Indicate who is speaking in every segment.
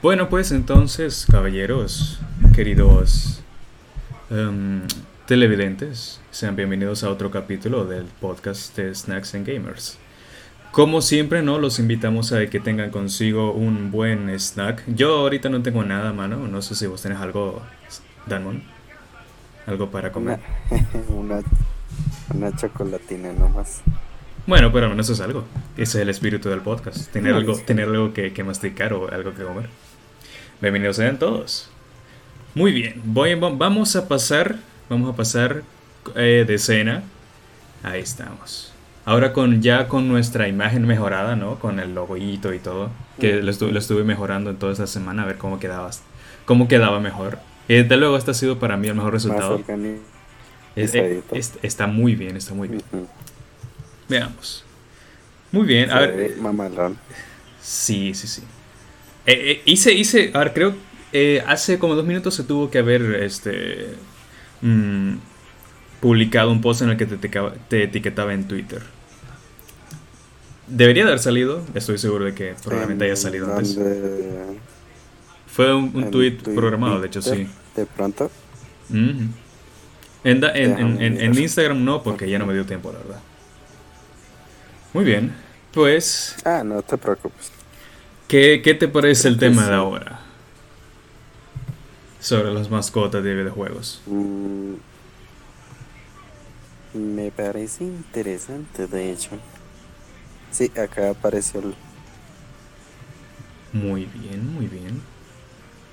Speaker 1: Bueno, pues entonces, caballeros, queridos em, televidentes, sean bienvenidos a otro capítulo del podcast de Snacks and Gamers. Como siempre, ¿no? Los invitamos a que tengan consigo un buen snack. Yo ahorita no tengo nada, mano. No sé si vos tenés algo, Danmon. Algo para comer.
Speaker 2: Una, una, chocolatina nomás.
Speaker 1: Bueno, pero al menos es algo. Ese es el espíritu del podcast. Tener algo, tener algo que, que masticar o algo que comer. Bienvenidos sean todos. Muy bien, voy, vamos a pasar, vamos a pasar eh, de escena. Ahí estamos. Ahora con ya con nuestra imagen mejorada, ¿no? Con el logoito y todo. Que lo, estuve mejorando en toda esta semana a ver cómo quedaba, cómo quedaba mejor. Y desde luego este ha sido para mí el mejor resultado. está muy bien, está muy bien. Veamos. Muy bien, a ver. Sí, sí, sí. Eh, eh, hice, hice, a ver, creo, eh, hace como dos minutos se tuvo que haber, este, mm, publicado un post en el que te, etiquetaba en Twitter. Debería haber salido, estoy seguro de que probablemente haya salido antes. Fue un, tweet programado, de hecho, sí.
Speaker 2: ¿De pronto?
Speaker 1: en, en, Instagram no, porque ya no me dio tiempo, la verdad. Muy bien, pues...
Speaker 2: Ah, no te preocupes.
Speaker 1: ¿Qué, te parece el tema de ahora? Sobre las mascotas de videojuegos.
Speaker 2: Mm, me parece interesante, de hecho. Sí, acá apareció el...
Speaker 1: Muy bien, muy bien.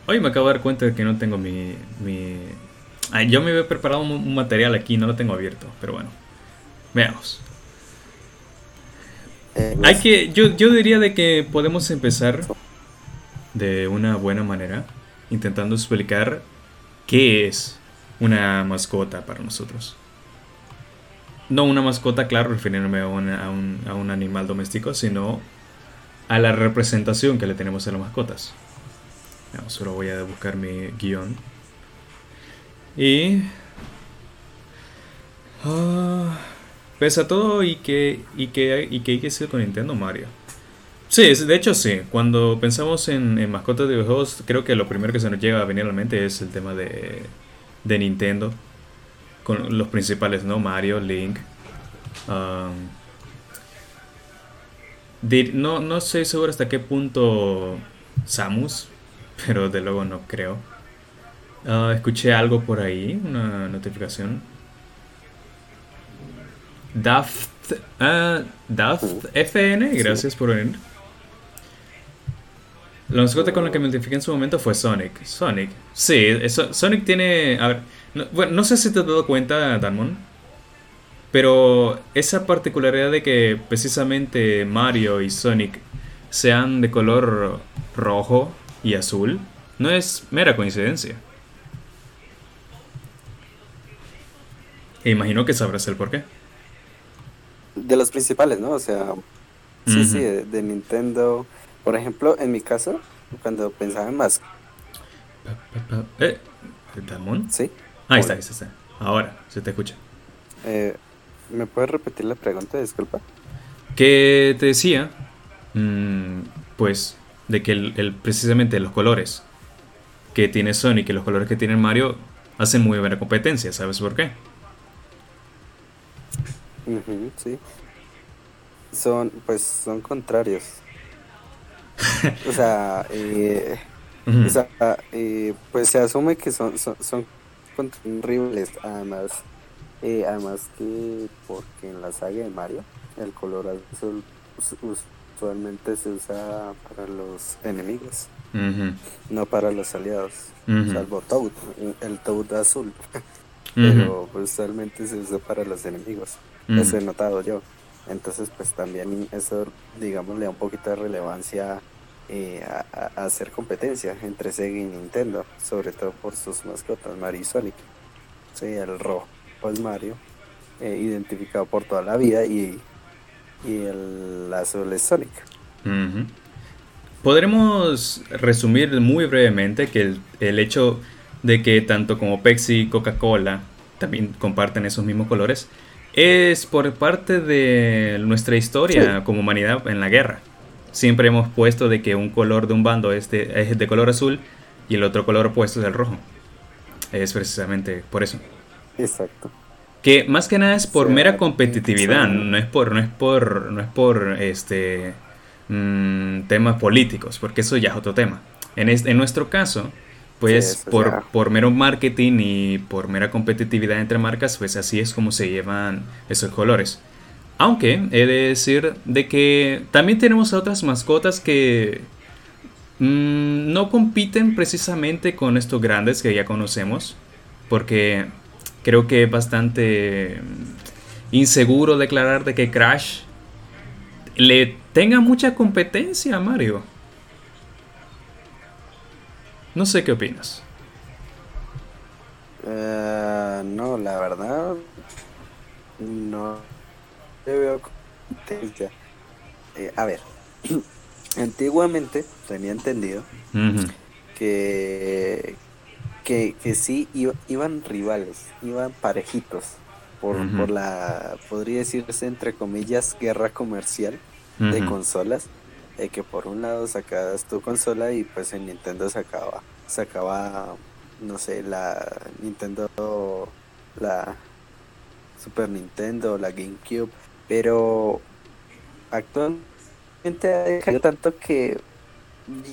Speaker 1: Hoy me acabo de dar cuenta de que no tengo mi... mi... yo me había preparado un material aquí, no lo tengo abierto, pero bueno. Veamos. Eh, Hay que, yo, yo diría de que podemos empezar de una buena manera, intentando explicar qué es una mascota para nosotros. No una mascota, claro, refiriéndome a, un, a un animal doméstico, sino a la representación que le tenemos a las mascotas. solo voy a buscar mi guion. Y... Ah, Pese a todo y que, y que, y que hay que ser con Nintendo Mario. Sí, de hecho sí. Cuando pensamos en, mascotas de videojuegos, creo que lo primero que se nos llega a venir a la mente es el tema de, de Nintendo. Con los principales, ¿no? Mario, Link. Um, no, no sé seguro hasta qué punto Samus, pero de luego no creo. Ah, escuché algo por ahí, una notificación Daft, uh, Daft FN, gracias por venir. La mascota con la que me identifiqué en su momento fue Sonic. Sonic. Sí, Sonic tiene. A ver, no, bueno, no sé si te has dado cuenta, Darmon. Pero esa particularidad de que precisamente Mario y Sonic sean de color rojo y azul no es mera coincidencia. E imagino que sabrás el porqué
Speaker 2: de los principales, ¿no? O sea, sí, sí, de, Nintendo. Por ejemplo, en mi caso, cuando pensaba en más.
Speaker 1: ¿Eh? ¿Damon?
Speaker 2: Sí.
Speaker 1: Ahí está, ahí está, Ahora, se te escucha.
Speaker 2: Eh, ¿Me puedes repetir la pregunta? Disculpa.
Speaker 1: Que te decía, mm, pues, de que el, precisamente los colores que tiene Sonic y los colores que tiene Mario hacen muy buena competencia, ¿sabes por qué?
Speaker 2: Sí. Son, pues, son contrarios. o sea, eh, eh, pues se asume que son, son, son rivales, además, eh, además que porque en la saga de Mario el color azul usualmente se usa para los enemigos, no para los aliados, salvo Toad, el Toad azul, pero pues, usualmente se usa para los enemigos. Eso he notado yo. Entonces, pues también eso, digamos, le da un poquito de relevancia eh, a, hacer competencia entre Sega y Nintendo, sobre todo por sus mascotas, Mario y Sonic. Sí, el rojo es Mario, eh, identificado por toda la vida, y, y el azul es Sonic.
Speaker 1: Podremos resumir muy brevemente que el, el hecho de que tanto como Pepsi y Coca-Cola también comparten esos mismos colores es por parte de nuestra historia como humanidad en la guerra. siempre hemos puesto de que un color de un bando es de, es de color azul y el otro color opuesto es el rojo. Es precisamente por eso.
Speaker 2: Exacto.
Speaker 1: Que más que nada es por mera competitividad, no es por, no es por, no es por este mm, temas políticos, porque eso ya es otro tema. En, en nuestro caso, pues por, por, mero marketing y por mera competitividad entre marcas, pues así es como se llevan esos colores. Aunque he de decir de que también tenemos otras mascotas que mm, no compiten precisamente con estos grandes que ya conocemos, porque creo que es bastante inseguro declarar de que Crash le tenga mucha competencia a Mario. No sé qué opinas.
Speaker 2: Eh, no, la verdad, no le veo. Eh, a ver, antiguamente tenía entendido que, que, que sí iban rivales, iban parejitos por, por la, podría decirse entre comillas, guerra comercial de consolas que por un lado sacabas tu consola y pues en Nintendo sacaba, sacaba, no sé, la Nintendo, la Super Nintendo, la GameCube, pero actualmente ha dejado tanto que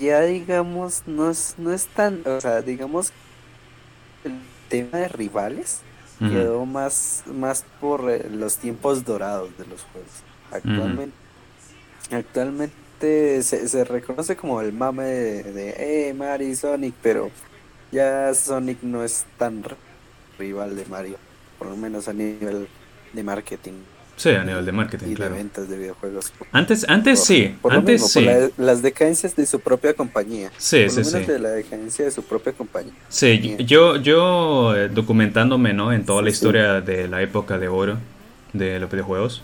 Speaker 2: ya digamos no es, no es tan, o sea, digamos el tema de rivales quedó más, más por eh, los tiempos dorados de los juegos. Actualmente, actualmente se, reconoce como el mame de, de eh, Mario y Sonic, pero ya Sonic no es tan rival de Mario, por lo menos a nivel de marketing.
Speaker 1: Sí, a nivel de marketing,
Speaker 2: y
Speaker 1: claro.
Speaker 2: de ventas de videojuegos.
Speaker 1: Antes, antes sí, antes sí.
Speaker 2: las decadencias de su propia compañía.
Speaker 1: Sí, sí, sí.
Speaker 2: de la decadencia de su propia compañía.
Speaker 1: Sí, yo, yo eh, documentándome, ¿no? En toda la historia de la época de oro de los videojuegos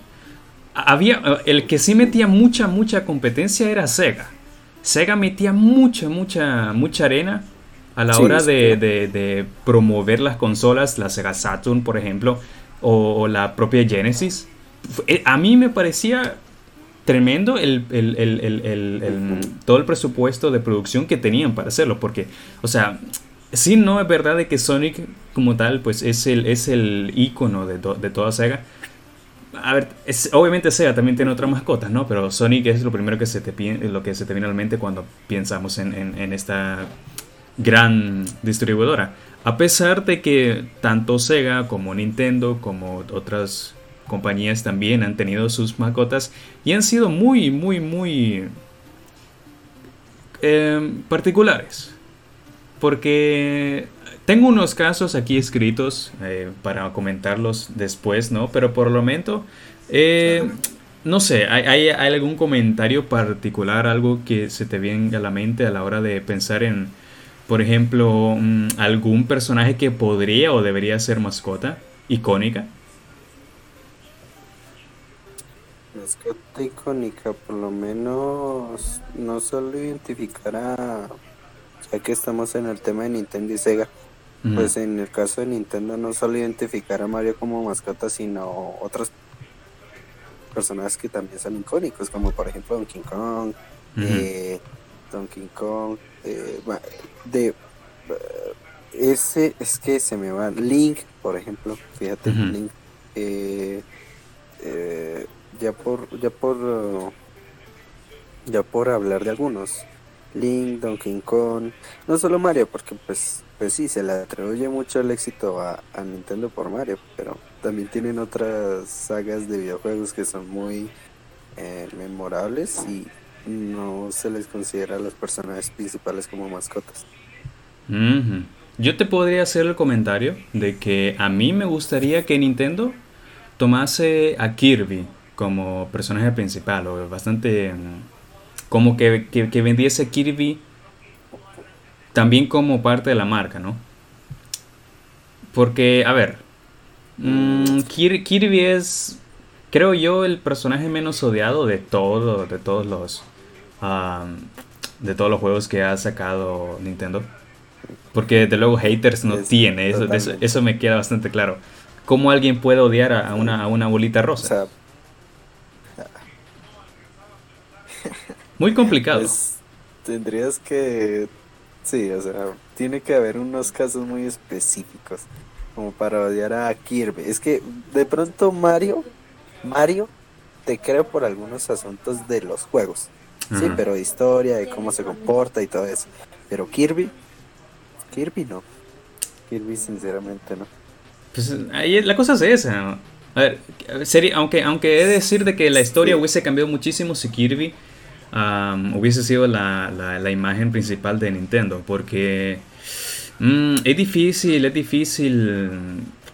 Speaker 1: había el que sí metía mucha mucha competencia era Sega. Sega metía mucha mucha mucha arena a la hora de, promover las consolas, la Sega Saturn, por ejemplo, o, la propia Genesis. Eh, a mí me parecía tremendo el, todo el presupuesto de producción que tenían para hacerlo, porque, o sea, sí no es verdad de que Sonic como tal, pues es el, es el icono de, de toda Sega, a ver, obviamente Sega también tiene otras mascotas, ¿no? Pero Sonic es lo primero que se te, lo que se te viene a la mente cuando pensamos en, esta gran distribuidora. A pesar de que tanto Sega como Nintendo como otras compañías también han tenido sus mascotas y han sido muy, muy, muy eh, particulares. Porque tengo unos casos aquí escritos eh, para comentarlos después, ¿no? Pero por el momento, eh, no sé, ¿hay, algún comentario particular, algo que se te venga a la mente a la hora de pensar en, por ejemplo, mm, algún personaje que podría o debería ser mascota icónica?
Speaker 2: Mascota icónica, por lo menos no solo identificar a, ya que estamos en el tema de Nintendo y Sega, pues en el caso de Nintendo no solo identificar a Mario como mascota, sino otros personajes que también son icónicos, como por ejemplo Donkey Kong, eh, Donkey Kong, eh, de eh, ese es que se me va Link, por ejemplo, fíjate, Link, ya por ya por ya por hablar de algunos, Link, Donkey Kong, no solo Mario, porque pues pues sí, se le atribuye mucho el éxito a, Nintendo por Mario, pero también tienen otras sagas de videojuegos que son muy eh, memorables y no se les considera a los personajes principales como mascotas.
Speaker 1: Yo te podría hacer el comentario de que a mí me gustaría que Nintendo tomase a Kirby como personaje principal o bastante mm, como que, que, que vendiese Kirby también como parte de la marca, ¿no? Porque, a ver, mmm, Kirby es, creo yo, el personaje menos odiado de todo, de todos los, de todos los juegos que ha sacado Nintendo. Porque desde luego haters no tiene, eso, eso, me queda bastante claro. ¿Cómo alguien puede odiar a, una, a una bolita rosa? Muy complicado.
Speaker 2: Pues, tendrías que... Sí, o sea, tiene que haber unos casos muy específicos como para odiar a Kirby. Es que de pronto Mario, Mario, te creo por algunos asuntos de los juegos. Sí, pero de historia, de cómo se comporta y todo eso. Pero Kirby, Kirby no. Kirby sinceramente no.
Speaker 1: Pues ahí la cosa es esa. A ver, sería, aunque, aunque he de decir de que la historia hubiese cambiado muchísimo si Kirby hubiese sido la, imagen principal de Nintendo, porque mm, es difícil, es difícil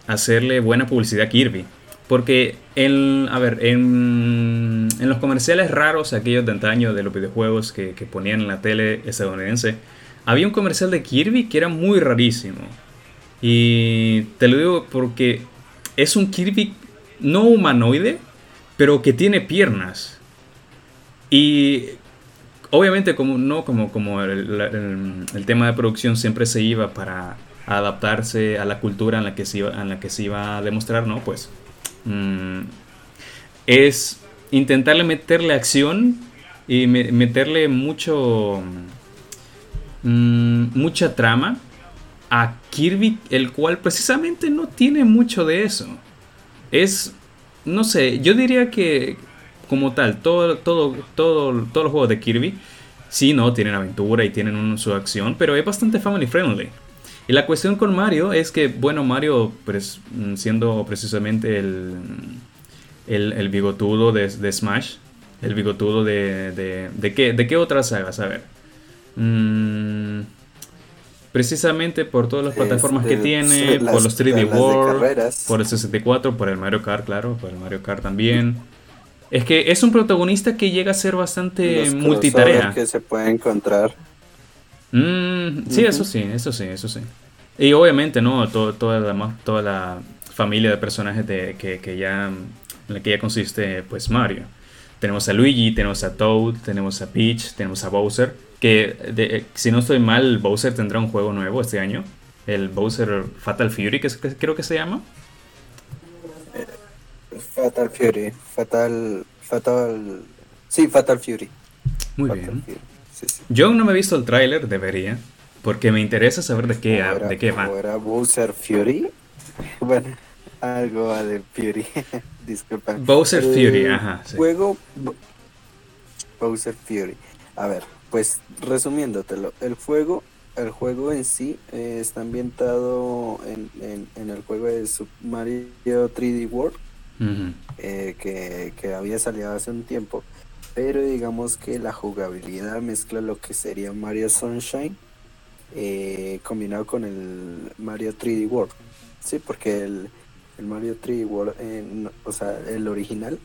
Speaker 1: hacerle buena publicidad a Kirby. Porque, en, a ver, en, en los comerciales raros, aquellos de antaño de los videojuegos que ponían en la tele estadounidense, había un comercial de Kirby que era muy rarísimo. Y te lo digo porque es un Kirby no humanoide, pero que tiene piernas. Y obviamente como no como, como el, tema de producción siempre se iba para adaptarse a la cultura en la que se iba, en la que se iba a demostrar, ¿no? Pues mm, es intentarle meterle acción y meterle mucho mm, mucha trama a Kirby, el cual precisamente no tiene mucho de eso. Es, no sé, yo diría que como tal, todo, todo, todo, todos los juegos de Kirby, sí, no, tienen aventura y tienen su acción, pero es bastante family friendly. Y la cuestión con Mario es que, bueno, Mario, pues, siendo precisamente el, el, bigotudo de, Smash, el bigotudo de, de, de, qué, de qué otras sagas, a ver. Mm, precisamente por todas las plataformas que tiene, por los 3D World, por el 64, por el Mario Kart, claro, por el Mario Kart también. Es que es un protagonista que llega a ser bastante multitarea.
Speaker 2: que se puede encontrar.
Speaker 1: Mm, sí, eso sí, eso sí, eso sí. Y obviamente, ¿no? toda, la, toda la familia de personajes de, que, ya, en la que ya consiste, pues, Mario. Tenemos a Luigi, tenemos a Toad, tenemos a Peach, tenemos a Bowser. Que, si no estoy mal, Bowser tendrá un juego nuevo este año. El Bowser Fatal Fury, que creo que se llama.
Speaker 2: Fatal Fury, Fatal, Fatal, sí, Fatal Fury.
Speaker 1: Muy bien. Yo no me he visto el tráiler, debería, porque me interesa saber de qué, de qué va.
Speaker 2: era Bowser Fury? Bueno, algo de Fury, disculpa.
Speaker 1: Bowser Fury, ajá.
Speaker 2: Juego Bowser Fury. A ver, pues resumiéndotelo, el juego, el juego en sí eh, está ambientado en, en, en, el juego de Super Mario 3D World eh, que, había salido hace un tiempo. Pero digamos que la jugabilidad mezcla lo que sería Mario Sunshine eh, combinado con el Mario 3D World. Sí, porque el, Mario 3D World, eh, o sea, el original,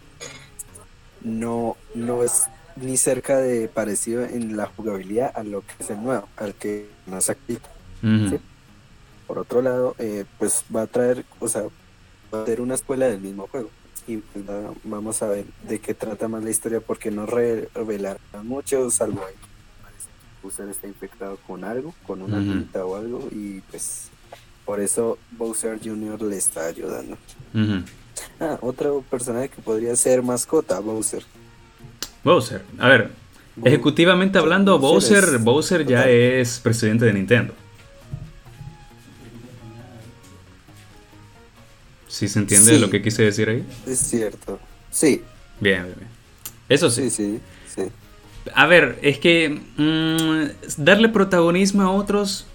Speaker 2: no, no es ni cerca de parecido en la jugabilidad a lo que es el nuevo, al que más aquí. Por otro lado, pues va a traer, o sea, va a ser una escuela del mismo juego. Y pues, vamos a ver de qué trata más la historia porque no revelará mucho, salvo que Bowser está infectado con algo, con una uh o algo, y pues por eso Bowser Jr. le está ayudando. Ah, otro personaje que podría ser mascota, Bowser.
Speaker 1: Bowser, a ver, ejecutivamente hablando, Bowser, Bowser ya es presidente de Nintendo. ¿Sí se entiende lo que quise decir ahí?
Speaker 2: Es cierto. Sí.
Speaker 1: Bien, bien, bien. Eso sí.
Speaker 2: Sí, sí,
Speaker 1: A ver, es que mm, darle protagonismo a otros,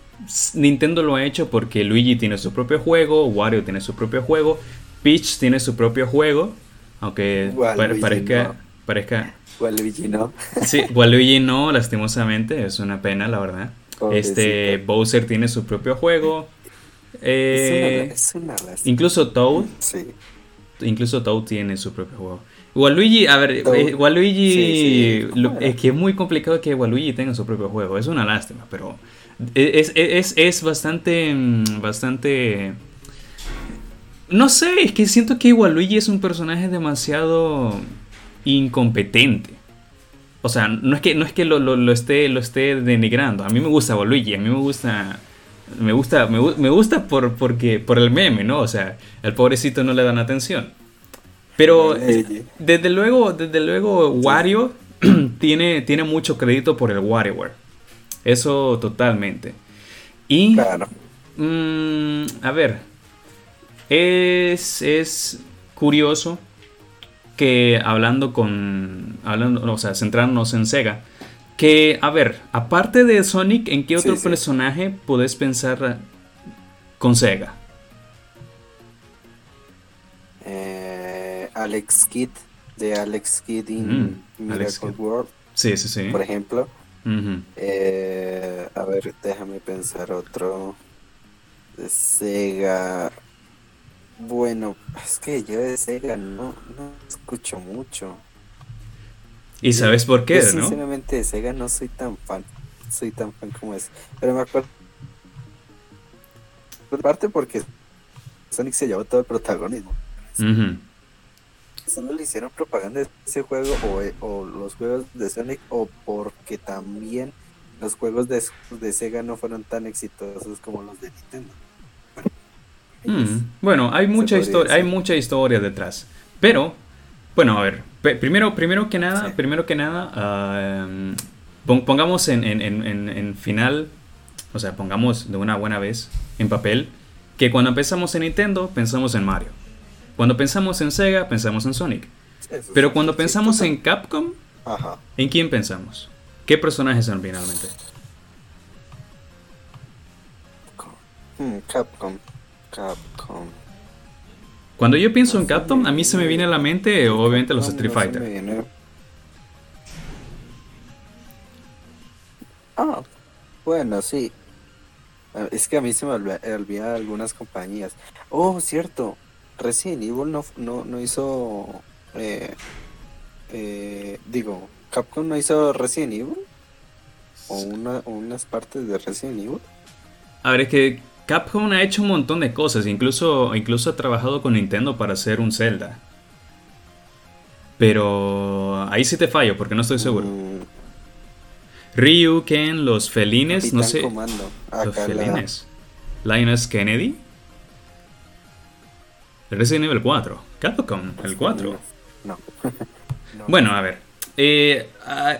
Speaker 1: Nintendo lo ha hecho porque Luigi tiene su propio juego, Wario tiene su propio juego, Peach tiene su propio juego, aunque parezca... No. parezca
Speaker 2: Waluigi no.
Speaker 1: sí, Waluigi no, lastimosamente, es una pena, la verdad. Este, Bowser tiene su propio juego, eh,
Speaker 2: es una,
Speaker 1: incluso Toad.
Speaker 2: Sí.
Speaker 1: Incluso Toad tiene su propio juego. Waluigi, a ver, eh, Waluigi, es que es muy complicado que Waluigi tenga su propio juego. Es una lástima, pero es, es, es bastante, mm, bastante... No sé, es que siento que Waluigi es un personaje demasiado incompetente. O sea, no es que, no es que lo, lo, esté, lo esté denigrando. A mí me gusta Waluigi, a mí me gusta me gusta, me, gusta por, porque, por el meme, ¿no? O sea, el pobrecito no le dan atención. Pero desde luego, desde luego, Wario tiene, tiene mucho crédito por el WarioWare. Eso totalmente. Y... Claro. Mm, a ver. Es, es curioso que hablando con. Hablando, o sea, centrándonos en Sega. Que, a ver, aparte de Sonic, ¿en qué otro personaje podés pensar con Sega?
Speaker 2: Eh, Alex Kidd, de Alex Kidd in mm, Miracle World.
Speaker 1: Sí, sí, sí.
Speaker 2: Por ejemplo. Eh, a ver, déjame pensar otro. De Sega. Bueno, es que yo de Sega no, no escucho mucho.
Speaker 1: ¿Y sabes por qué,
Speaker 2: no? Sinceramente de Sega no soy tan fan. Soy tan fan como es. Pero me acuerdo. Parte porque Sonic se llevó todo el protagonismo. Solo le hicieron propaganda de ese juego o, o, los juegos de Sonic o porque también los juegos de, de Sega no fueron tan exitosos como los de Nintendo.
Speaker 1: Mm, bueno, hay mucha historia, hay mucha historia detrás. Pero, bueno, a ver, primero, primero que nada, primero que nada, ah, em, pongamos en, en, final, o sea, pongamos de una buena vez en papel que cuando pensamos en Nintendo, pensamos en Mario. Cuando pensamos en Sega, pensamos en Sonic. Pero cuando pensamos en Capcom, ¿en quién pensamos? ¿Qué personajes son finalmente?
Speaker 2: Hmm, Capcom. Capcom.
Speaker 1: Cuando yo pienso en Capcom, a mí se me viene a la mente, obviamente, los Street Fighter.
Speaker 2: Ah, bueno, sí. Ah, es que a mí se me olvida algunas compañías. Oh, cierto. Resident Evil no, no, hizo. Eh, eh, digo, Capcom no hizo Resident Evil. O una, unas partes de Resident Evil.
Speaker 1: A ver, es que Capcom ha hecho un montón de cosas, incluso, incluso ha trabajado con Nintendo para hacer un Zelda. Pero ahí sí te fallo porque no estoy seguro. Mm. Ryu, Ken, los felines, no sé. los felines. Linus Kennedy. Resident Evil 4. Capcom, el 4. No. Bueno, a ver. Eh,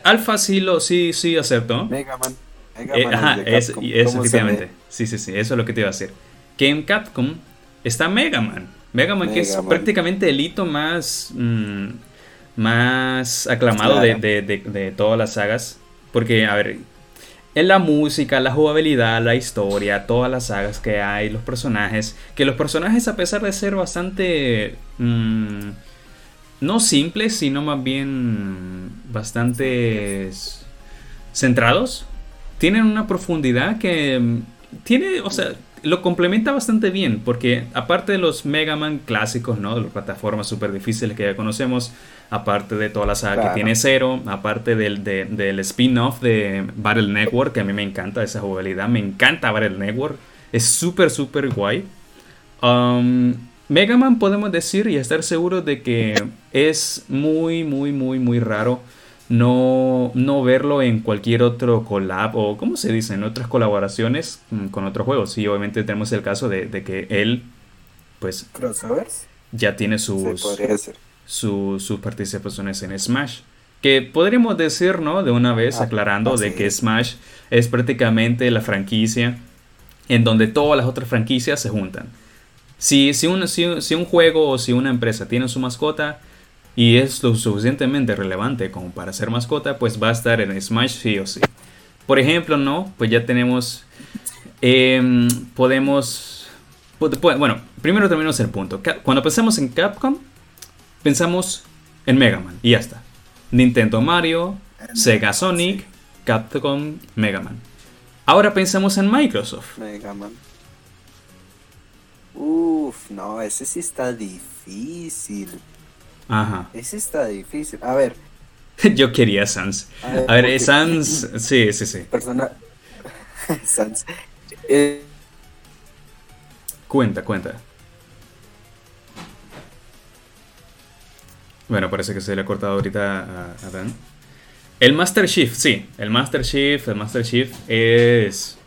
Speaker 1: Alpha sí lo sí, sí acepto.
Speaker 2: Mega Man.
Speaker 1: Eh, ajá, es, efectivamente. Sí, sí, sí, eso es lo que te iba a decir. Que en Capcom está Mega Man. Mega Man, que es prácticamente el hito más, mm, más aclamado de, de, todas las sagas. Porque, a ver, en la música, la jugabilidad, la historia, todas las sagas que hay, los personajes. Que los personajes, a pesar de ser bastante. Mm, no simples, sino más bien bastante centrados tienen una profundidad que tiene, o sea, lo complementa bastante bien, porque aparte de los Mega Man clásicos, ¿no? De las plataformas súper difíciles que ya conocemos, aparte de toda la saga que tiene Zero, aparte del, del spin-off de Battle Network, que a mí me encanta esa jugabilidad, me encanta Battle Network, es súper, súper guay. Um, Mega Man podemos decir y estar seguros de que es muy, muy, muy, muy raro no, no verlo en cualquier otro collab o, ¿cómo se dice?, en otras colaboraciones mm, con otros juegos. Sí, obviamente tenemos el caso de, que él, pues, ya tiene sus, sus participaciones en Smash. Que podríamos decir, ¿no? De una vez ah, aclarando de que Smash es prácticamente la franquicia en donde todas las otras franquicias se juntan. Si, si, un, si un juego o si una empresa tiene su mascota, y es lo suficientemente relevante como para ser mascota, pues va a estar en Smash sí o sí. Por ejemplo, ¿no? Pues ya tenemos... Em, podemos... Bueno, primero terminamos el punto. Cuando pensamos en Capcom, pensamos en Mega Man y ya está. Nintendo Mario, Sega Sonic, Capcom, Mega Man. Ahora pensamos en Microsoft.
Speaker 2: Mega Man. Uf, no, ese sí está difícil.
Speaker 1: Ajá.
Speaker 2: Ese está difícil. A ver.
Speaker 1: Yo quería Sans. A ver, Sans. Sí, sí, sí.
Speaker 2: Persona. Sans. Eh,
Speaker 1: cuenta, cuenta. Bueno, parece que se le ha cortado ahorita a, Dan. El Master Chief, sí. El Master Chief, el Master Chief es.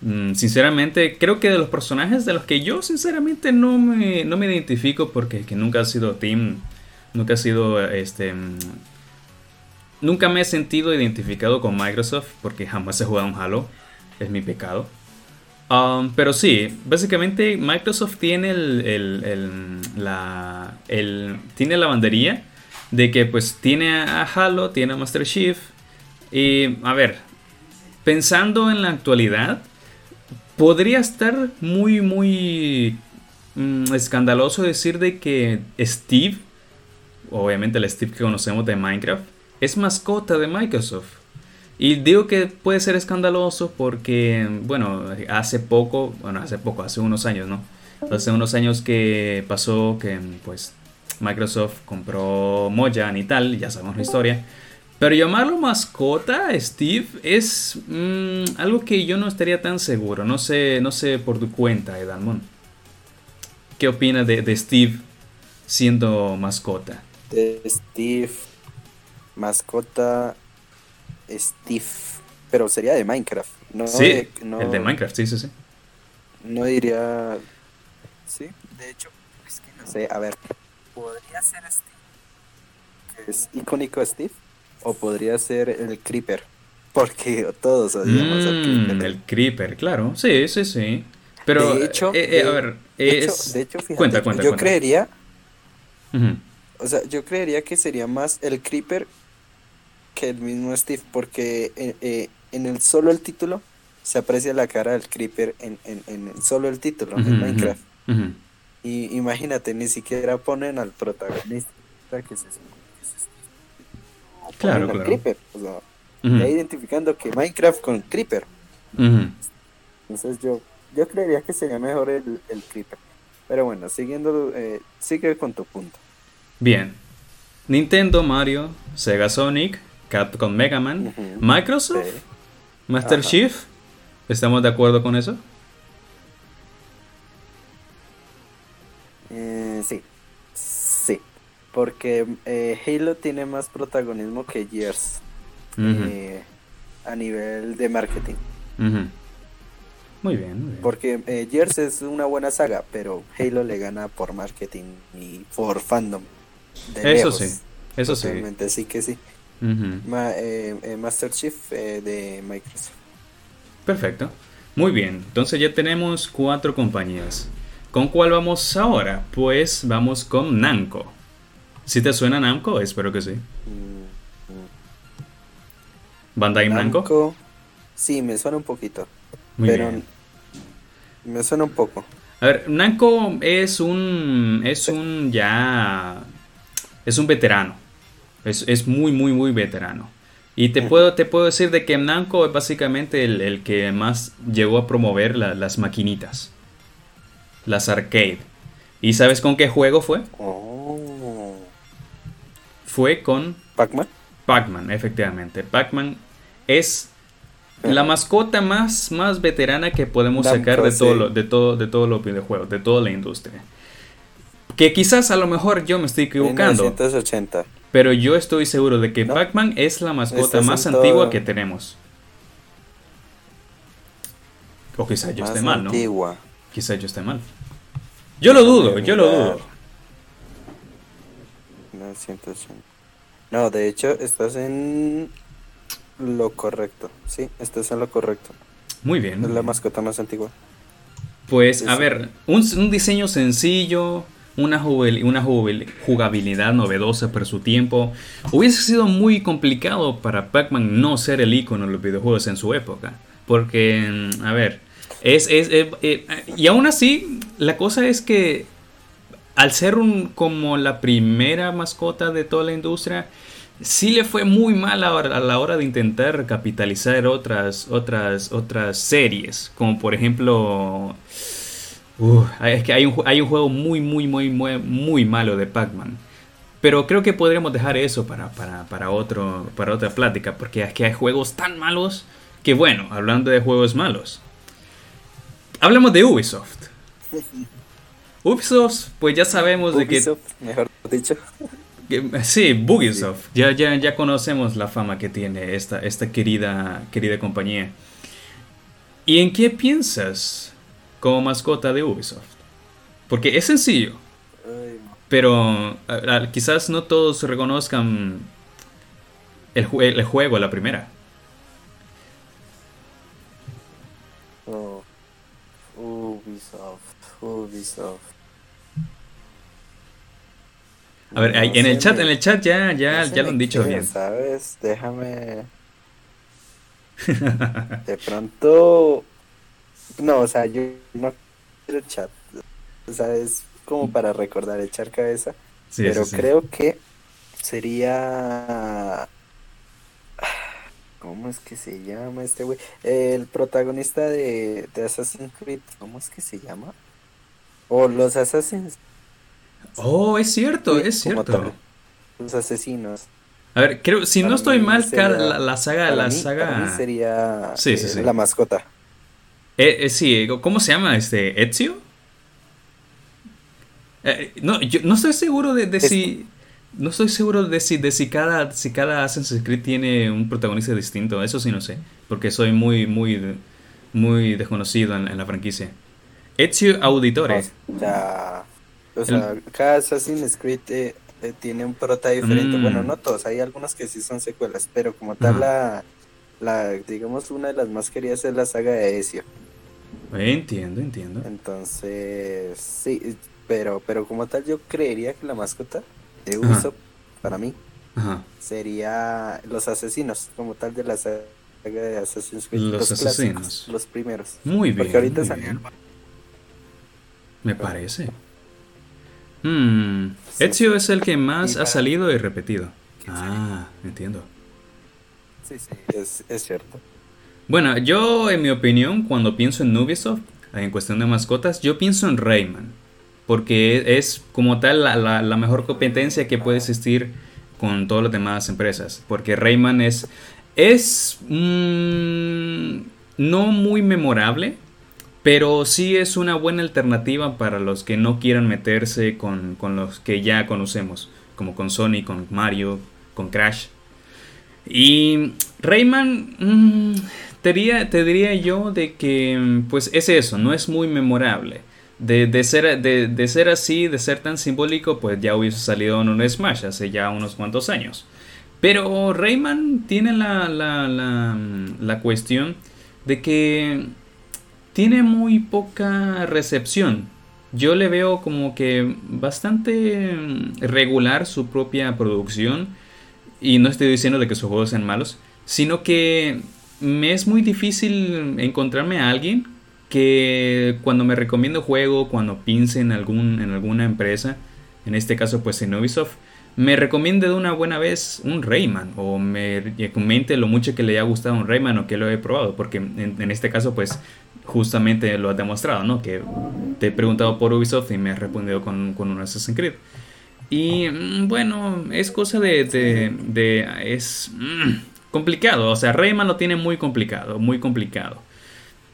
Speaker 1: Mm, sinceramente, creo que de los personajes de los que yo sinceramente no me, no me identifico porque que nunca ha sido Team nunca ha sido este nunca me he sentido identificado con Microsoft porque jamás he jugado un Halo. Es mi pecado. Um, pero sí, básicamente Microsoft tiene el, la, tiene la bandería de que pues tiene a Halo, tiene a Master Chief. Y a ver, pensando en la actualidad, podría estar muy, muy mm, escandaloso decir de que Steve, obviamente el Steve que conocemos de Minecraft, es mascota de Microsoft. Y digo que puede ser escandaloso porque, bueno, hace poco, bueno, hace poco, hace unos años, ¿no? Hace unos años que pasó que, pues, Microsoft compró Mojan y tal, ya sabemos la historia. Pero llamarlo mascota, Steve, es mm, algo que yo no estaría tan seguro. No sé, no sé por tu cuenta, Edalmon. ¿Qué opinas de Steve siendo mascota?
Speaker 2: De Steve, mascota, Steve, pero sería de Minecraft. No
Speaker 1: sí, el de Minecraft, sí, sí, sí.
Speaker 2: No diría... Sí, de hecho, es que no sé, a ver, podría ser Steve, que es icónico Steve o podría ser el Creeper. Porque todos odiamos
Speaker 1: al Creeper. El Creeper, claro. Sí, sí, sí. Pero, de hecho, eh, eh, a ver, de hecho,
Speaker 2: fíjate, cuenta, cuenta, yo creería, o sea, yo creería que sería más el Creeper que el mismo Steve, porque eh, en el solo el título se aprecia la cara del Creeper en, en, en solo el título, en Minecraft. Y imagínate, ni siquiera ponen al protagonista que se
Speaker 1: Claro, claro.
Speaker 2: Creeper. O sea, identificando que Minecraft con Creeper. Entonces yo, yo creería que sería mejor el, el Creeper. Pero bueno, siguiendo, eh, sigue con tu punto.
Speaker 1: Bien. Nintendo, Mario, Sega Sonic, Capcom Mega Man, Microsoft, Master Chief. ¿Estamos de acuerdo con eso?
Speaker 2: Eh, sí. Porque eh, Halo tiene más protagonismo que Gears. Eh, a nivel de marketing.
Speaker 1: Muy bien,
Speaker 2: Porque eh, Gears es una buena saga, pero Halo le gana por marketing y por fandom.
Speaker 1: Eso sí, eso sí.
Speaker 2: sí que sí. Master Chief de Microsoft.
Speaker 1: Perfecto. Muy bien, entonces ya tenemos cuatro compañías. ¿Con cuál vamos ahora? Pues vamos con Namco. ¿Si te suena Namco? Espero que sí. ¿Bandai Namco?
Speaker 2: Sí, me suena un poquito. pero me suena un poco.
Speaker 1: A ver, Namco es un. Es un ya. Es un veterano. Es, muy, muy, muy veterano. Y te puedo, te puedo decir de que Namco es básicamente el, que más llegó a promover las maquinitas. Las arcade. ¿Y sabes con qué juego fue?
Speaker 2: Oh
Speaker 1: fue con
Speaker 2: Pac-Man.
Speaker 1: Pac-Man, efectivamente. Pac-Man es la mascota más, más veterana que podemos sacar de, todo de, todo, de todos los videojuegos, de toda la industria. Que quizás a lo mejor yo me estoy equivocando.
Speaker 2: 1980.
Speaker 1: Pero yo estoy seguro de que Pac-Man es la mascota más antigua que tenemos. O quizás yo esté mal, ¿no?
Speaker 2: Antigua.
Speaker 1: Quizás yo esté mal. Yo lo dudo, yo lo dudo.
Speaker 2: 1980. No, de hecho, estás en lo correcto. Sí, estás en lo correcto.
Speaker 1: Muy bien.
Speaker 2: Es la mascota más antigua.
Speaker 1: Pues, a ver, un, diseño sencillo, una, una jugabilidad novedosa para su tiempo. Hubiese sido muy complicado para Pac-Man no ser el icono de los videojuegos en su época. Porque, a ver, es, es, eh, eh, y aún así, la cosa es que al ser un, como la primera mascota de toda la industria, sí le fue muy mal a, la hora de intentar capitalizar otras, otras, otras series, como por ejemplo... es que hay un, hay un juego muy, muy, muy, muy, muy malo de Pac-Man. Pero creo que podríamos dejar eso para, para, para, otro, para otra plática, porque es que hay juegos tan malos que, bueno, hablando de juegos malos, hablemos de Ubisoft. Ubisoft, pues ya sabemos de que.
Speaker 2: mejor dicho.
Speaker 1: sí, Bugisoft. Ya, ya, ya conocemos la fama que tiene esta, esta querida, querida compañía. ¿Y en qué piensas como mascota de Ubisoft? Porque es sencillo. Pero quizás no todos reconozcan El, el juego, la primera.
Speaker 2: Oh. Ubisoft, Ubisoft.
Speaker 1: A ver, en el chat, en el chat ya, ya, ya lo han dicho bien.
Speaker 2: ¿Sabes? Déjame. De pronto. No, o sea, yo no quiero chat. O sea, es como para recordar, echar cabeza. pero creo que sería. ¿Cómo es que se llama este güey? El protagonista de, de Assassin's Creed, ¿cómo es que se llama? O los Assassins.
Speaker 1: Oh, es cierto, es cierto.
Speaker 2: Los asesinos.
Speaker 1: A ver, creo, si no estoy mal, la, la, saga, la saga.
Speaker 2: sería eh, la mascota.
Speaker 1: Eh, eh, sí, ¿cómo se llama? Este, Ezio. no, yo no estoy seguro de, si. No estoy seguro de si, de si cada, si cada Assassin's Creed tiene un protagonista distinto. Eso sí no sé. Porque soy muy, muy, muy desconocido en, la franquicia. Ezio Auditore.
Speaker 2: O sea, o sea cada Assassin's Creed eh, eh, tiene un prota diferente. Bueno, mm. no todos. Hay algunos que sí son secuelas. Pero como tal, la, la, digamos, una de las más queridas es la saga de Ezio.
Speaker 1: Entiendo, entiendo.
Speaker 2: Entonces, sí. Pero, pero como tal, yo creería que la mascota de uso para mí sería los asesinos, como tal de la saga de Assassin's Creed.
Speaker 1: Los, asesinos.
Speaker 2: los primeros.
Speaker 1: Muy bien.
Speaker 2: Porque ahorita
Speaker 1: Me parece. Hmm. Ezio es el que más ha salido y repetido. Ah, entiendo.
Speaker 2: Sí, sí, es, es cierto.
Speaker 1: Bueno, yo en mi opinión, cuando pienso en Ubisoft, en cuestión de mascotas, yo pienso en Rayman porque es como tal la, mejor competencia que puede existir con todas las demás empresas, porque Rayman es, es mm, no muy memorable, pero sí es una buena alternativa para los que no quieran meterse con, los que ya conocemos, como con Sony, con Mario, con Crash. Y Rayman, mm, te, diría, yo de que pues es eso, no es muy memorable de, ser, de, ser así, de ser tan simbólico, pues ya hubiese salido en un Smash hace ya unos cuantos años. Pero Rayman tiene la, la, la, la cuestión de que tiene muy poca recepción. Yo le veo como que bastante regular su propia producción. Y no estoy diciendo de que sus juegos sean malos, sino que me es muy difícil encontrarme a alguien que cuando me recomiendo juego, cuando piense en, algún, en alguna empresa, en este caso pues en Ubisoft, me recomiende de una buena vez un Rayman o me comente lo mucho que le haya gustado un Rayman o que lo he probado, porque en, este caso pues justamente lo ha demostrado, ¿no? Que te he preguntado por Ubisoft y me has respondido con, con un Assassin's Creed. Y mm, bueno, es cosa de... de, es mm, complicado, o sea, Rayman lo tiene muy complicado, muy complicado.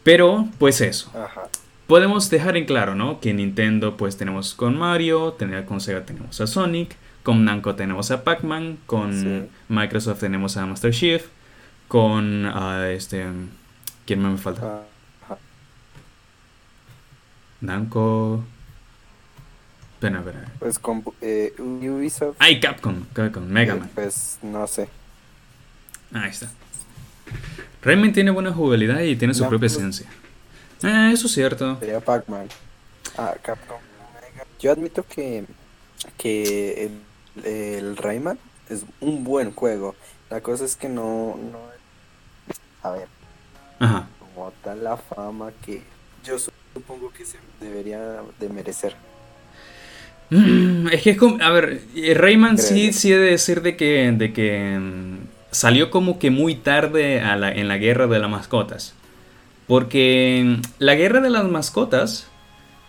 Speaker 1: Pero, pues eso. Podemos dejar en claro, ¿no? Que Nintendo, pues tenemos con Mario, con Sega tenemos a Sonic, con Namco tenemos a Pac-Man, con Microsoft tenemos a Master Chief, con uh, este. ¿Quién más me falta? Namco. Espera, espera.
Speaker 2: Pues con eh, Ubisoft.
Speaker 1: Ay, Capcom, Capcom, Mega Man.
Speaker 2: pues no sé.
Speaker 1: Ahí está. Rayman tiene buena jugabilidad y tiene su propia esencia. Eh, eso es cierto.
Speaker 2: Sería Pac-Man. Ah, Capcom. Yo admito que, que el, el, Rayman es un buen juego. La cosa es que no, no a ver,
Speaker 1: Ajá.
Speaker 2: como tal la fama que yo supongo que se debería de merecer.
Speaker 1: Mm, es que es como, a ver, Rayman sí, sí he de decir de que, de que mm, salió como que muy tarde en la guerra de las mascotas. Porque la guerra de las mascotas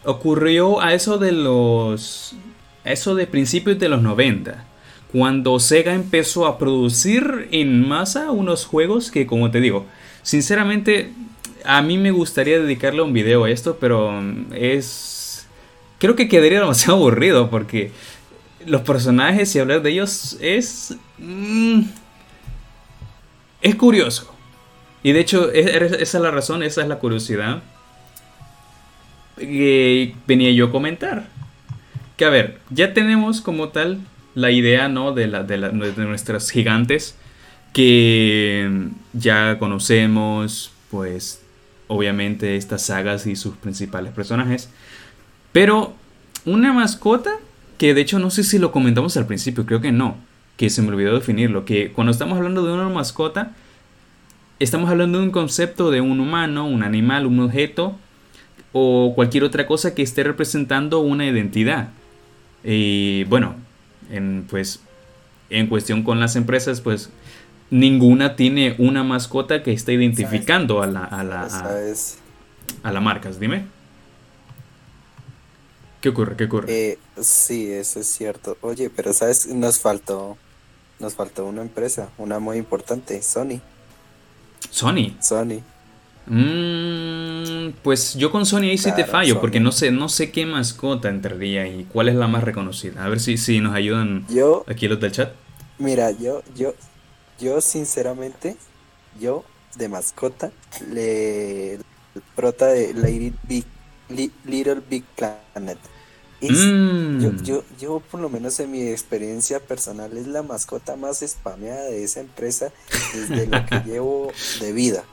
Speaker 1: ocurrió a eso de los. eso de principios de los 90. Cuando Sega empezó a producir en masa unos juegos que, como te digo, sinceramente, a mí me gustaría dedicarle un video a esto, pero es. Creo que quedaría demasiado aburrido porque los personajes y hablar de ellos es. Mm, es curioso. Y de hecho, esa es la razón, esa es la curiosidad que venía yo a comentar. Que a ver, ya tenemos como tal la idea, ¿no? De, la, de, nuestras gigantes. que ya conocemos, pues obviamente estas sagas y sus principales personajes. Pero una mascota que de hecho no sé si lo comentamos al principio, creo que no, que se me olvidó definirlo, que cuando estamos hablando de una mascota, estamos hablando de un concepto de un humano, un animal, un objeto o cualquier otra cosa que esté representando una identidad. Y bueno, en, pues en cuestión con las empresas, pues ninguna tiene una mascota que esté identificando a la, a la, a, la marca. Dime. ¿Qué ocurre? ¿Qué ocurre?
Speaker 2: Eh, sí, eso es cierto. Oye, pero sabes, nos faltó, nos faltó una empresa, una muy importante, Sony.
Speaker 1: Sony.
Speaker 2: Sony.
Speaker 1: Mm, pues yo con Sony ahí sí te fallo, porque no sé, no sé qué mascota entraría y cuál es la más reconocida. A ver si, si nos ayudan
Speaker 2: yo,
Speaker 1: aquí los del chat.
Speaker 2: Mira, yo, yo, yo sinceramente, yo de mascota, le prota de Lady Big, Little Big Planet. Mm. yo, yo, yo, por lo menos en mi experiencia personal, es la mascota más spameada de esa empresa desde lo que llevo de vida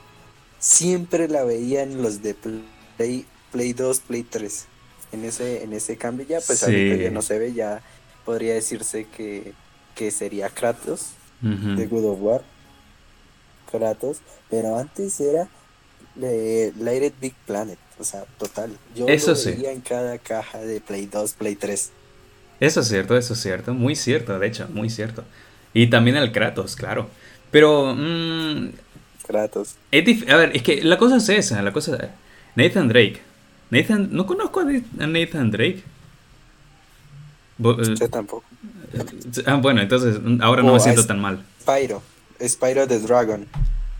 Speaker 2: siempre la veía en los de Play, Play 2, Play 3. En ese, en ese cambio ya, pues ahorita ya no se ve, ya podría decirse que, sería Kratos de God of War. Kratos, pero antes era de Lighted Big Planet, o sea, total. Yo
Speaker 1: eso
Speaker 2: lo veía en cada caja de Play 2, Play 3.
Speaker 1: Eso es cierto, eso es cierto, muy cierto, de hecho, muy cierto. Y también el Kratos, claro. Pero mm, a ver, es que la cosa es esa, la cosa... Nathan Drake. Nathan, no conozco a Nathan Drake.
Speaker 2: Yo tampoco.
Speaker 1: Ah, bueno, entonces ahora no me siento tan mal.
Speaker 2: Spyro. Spyro the Dragon.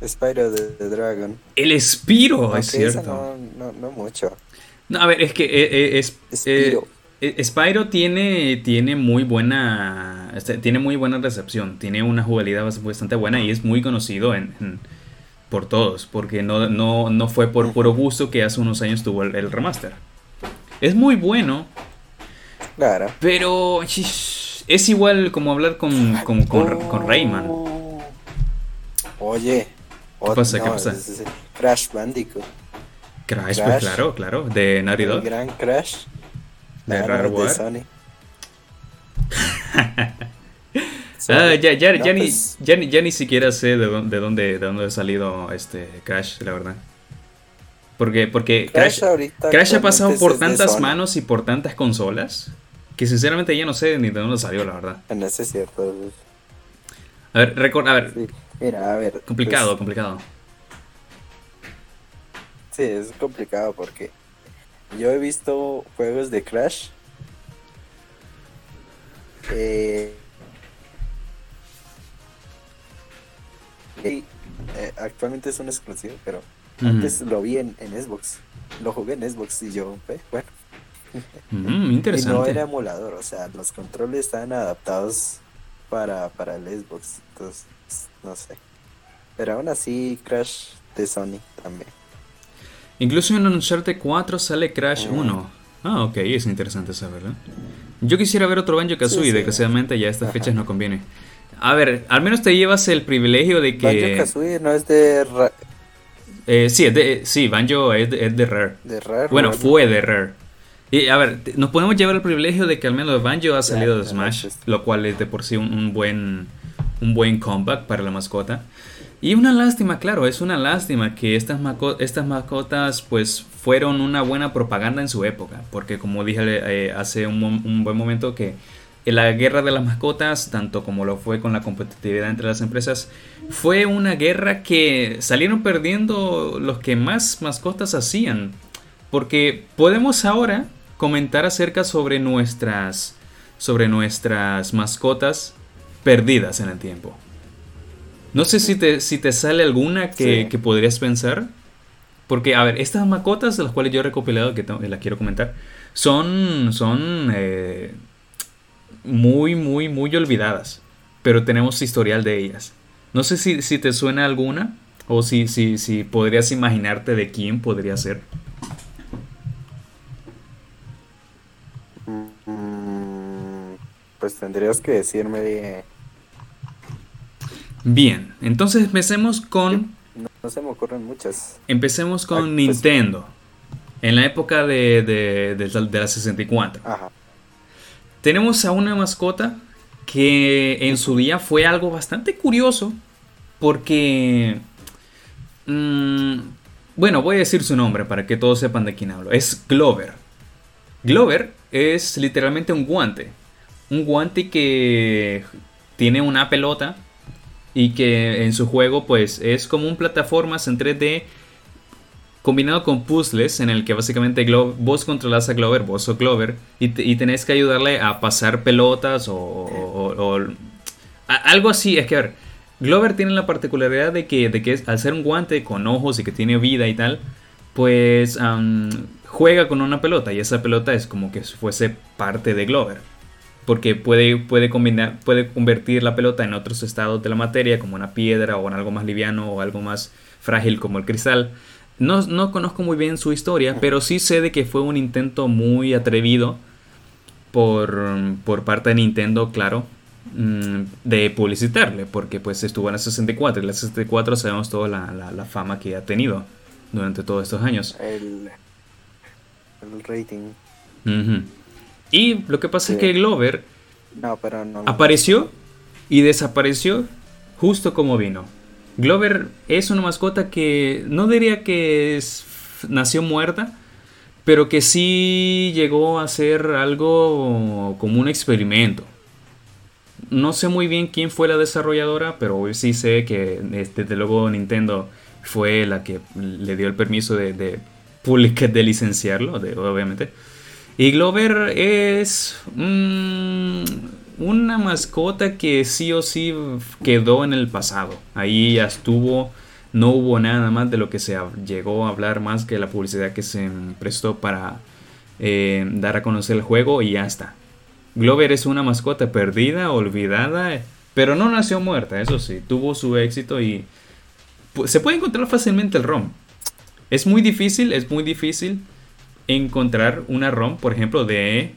Speaker 2: Spyro the, Dragon.
Speaker 1: El Spiro, es cierto.
Speaker 2: No, no, mucho.
Speaker 1: No, a ver, es que eh, eh, es, Spyro. Eh, Spyro tiene, tiene muy buena este, tiene muy buena recepción, tiene una jugabilidad bastante buena y es muy conocido en por todos, porque no, no, no fue por puro gusto que hace unos años tuvo el, remaster. Es muy bueno.
Speaker 2: Claro.
Speaker 1: Pero es igual como hablar con, con, con, Rayman.
Speaker 2: Oye.
Speaker 1: ¿Qué pasa? ¿Qué pasa?
Speaker 2: Crash Bandicoot.
Speaker 1: Crash, pues claro, claro. De Naughty Dog.
Speaker 2: gran Crash.
Speaker 1: De Rareware. De Sony. Ah, ya, ya, ya, ni, pues ya, ni, ya, ni, siquiera sé de dónde, de dónde, de dónde ha salido este Crash, la verdad. Porque, porque Crash, Crash, ha pasado por tantas manos y por tantas consolas que sinceramente ya no sé ni de dónde salió, la verdad.
Speaker 2: No es cierto.
Speaker 1: A ver, a ver.
Speaker 2: Mira, a ver.
Speaker 1: Complicado, pues complicado.
Speaker 2: Sí, es complicado porque yo he visto juegos de Crash eh, eh, actualmente es un exclusivo, pero antes lo vi en, Xbox. Lo jugué en Xbox y yo, bueno.
Speaker 1: interesante.
Speaker 2: Y no era emulador, o sea, los controles estaban adaptados para, para el Xbox. Entonces, no sé. Pero aún así, Crash de Sony también.
Speaker 1: Incluso en Uncharted 4 sale Crash 1. Ah, ok, es interesante saberlo. Yo quisiera ver otro Banjo Kazooie, sí, desgraciadamente ya a estas fechas no conviene. A ver, al menos te llevas el privilegio de que.
Speaker 2: Banjo Kazooie no es de.
Speaker 1: Eh, sí, es de, sí, Banjo es de, es de Rare.
Speaker 2: De Rare.
Speaker 1: Bueno, fue de Rare. Y a ver, nos podemos llevar el privilegio de que al menos Banjo ha salido de Smash, lo cual es de por sí un, buen un buen comeback para la mascota. Y una lástima, claro, es una lástima que estas, estas mascotas pues fueron una buena propaganda en su época, porque como dije eh, hace un, buen momento que la guerra de las mascotas, tanto como lo fue con la competitividad entre las empresas, fue una guerra que salieron perdiendo los que más mascotas hacían. Porque podemos ahora comentar acerca sobre nuestras, sobre nuestras mascotas perdidas en el tiempo. No sé si te, si te sale alguna que, que podrías pensar. Porque, a ver, estas mascotas de las cuales yo he recopilado, que las quiero comentar, son, son eh, muy, muy, muy olvidadas, pero tenemos historial de ellas. No sé si, si te suena alguna o si, si, si podrías imaginarte de quién podría ser.
Speaker 2: Mm, pues tendrías que decirme de...
Speaker 1: Bien, entonces empecemos con...
Speaker 2: No, se me ocurren muchas.
Speaker 1: Empecemos con pues, Nintendo. En la época de, de, de, la 64. Ajá. Tenemos a una mascota que en su día fue algo bastante curioso porque... Mm, bueno, voy a decir su nombre para que todos sepan de quién hablo. Es Glover. Glover es literalmente un guante. Un guante que tiene una pelota y que en su juego pues es como un plataformas en 3D combinado con puzzles en el que básicamente vos controlas a Glover, vos sos Glover y, tenés que ayudarle a pasar pelotas o, algo así. Es que a ver, Glover tiene la particularidad de que, de que al ser un guante con ojos y que tiene vida y tal, pues juega con una pelota y esa pelota es como que fuese parte de Glover porque puede, puede, combinar, puede convertir la pelota en otros estados de la materia, como una piedra o en algo más liviano o algo más frágil como el cristal. No, no conozco muy bien su historia, pero sí sé de que fue un intento muy atrevido por, por parte de Nintendo, claro, mm, de publicitarle, porque pues estuvo en la 64 y la 64 sabemos toda la, la, fama que ha tenido durante todos estos años.
Speaker 2: El, el rating.
Speaker 1: Y lo que pasa es que Glover apareció y desapareció justo como vino. Glover es una mascota que no diría que nació muerta, pero que sí llegó a ser algo como un experimento. No sé muy bien quién fue la desarrolladora, pero hoy sí sé que desde luego Nintendo fue la que le dio el permiso de, de, de licenciarlo, obviamente. Y Glover es una mascota que sí o sí quedó en el pasado. Ahí ya estuvo, no hubo nada más de lo que se llegó a hablar más que la publicidad que se prestó para eh, dar a conocer el juego y ya está. Glover es una mascota perdida, olvidada, pero no nació muerta, eso sí, tuvo su éxito y se puede encontrar fácilmente el ROM. Es muy difícil, es muy difícil encontrar una ROM, por ejemplo, de...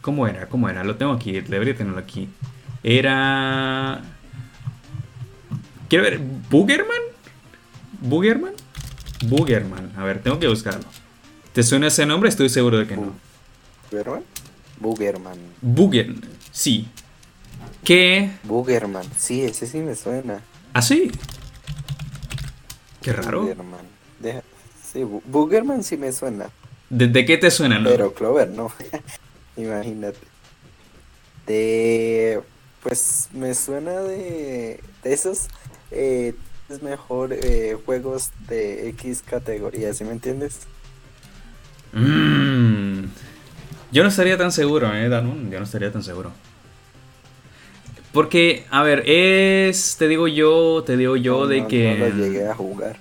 Speaker 1: ¿Cómo era? ¿Cómo era? Lo tengo aquí, debería tenerlo aquí. Era... Quiero ver, ¿Boogerman? ¿Boogerman? Boogerman. A ver, tengo que buscarlo. ¿Te suena ese nombre? Estoy seguro de que no.
Speaker 2: ¿Boogerman? Boogerman.
Speaker 1: Boogerman, sí. ¿Qué?
Speaker 2: Boogerman, sí, ese sí me suena.
Speaker 1: ¿Ah, sí? Qué raro.
Speaker 2: Boogerman. Deja, Sí, Boogerman sí me suena.
Speaker 1: ¿De, qué te suena, no?
Speaker 2: Pero Clover no. Imagínate. De. Pues me suena de. De esos. Eh, es mejor eh, juegos de X categoría, ¿sí me entiendes?
Speaker 1: Mm. Yo no estaría tan seguro, ¿eh, Danun? Yo no estaría tan seguro. Porque, a ver, es. Te digo yo, te digo yo de que.
Speaker 2: No lo llegué a jugar.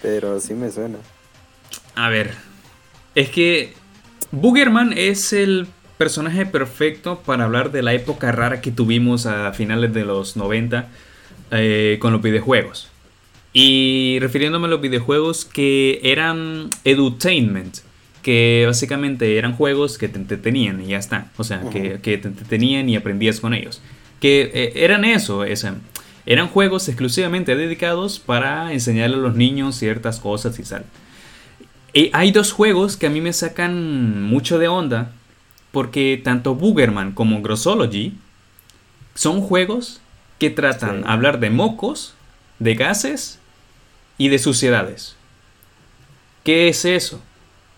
Speaker 2: Pero sí me suena.
Speaker 1: A ver, es que Boogerman es el personaje perfecto para hablar de la época rara que tuvimos a finales de los 90 eh, con los videojuegos. Y refiriéndome a los videojuegos que eran edutainment, que básicamente eran juegos que te entretenían y ya está. O sea, que, te entretenían y aprendías con ellos. Que eh, eran eso, eran juegos exclusivamente dedicados para enseñarle a los niños ciertas cosas y tal hay dos juegos que a mí me sacan mucho de onda. Porque tanto Boogerman como Grossology son juegos que tratan de hablar de mocos, de gases y de suciedades. ¿Qué es eso?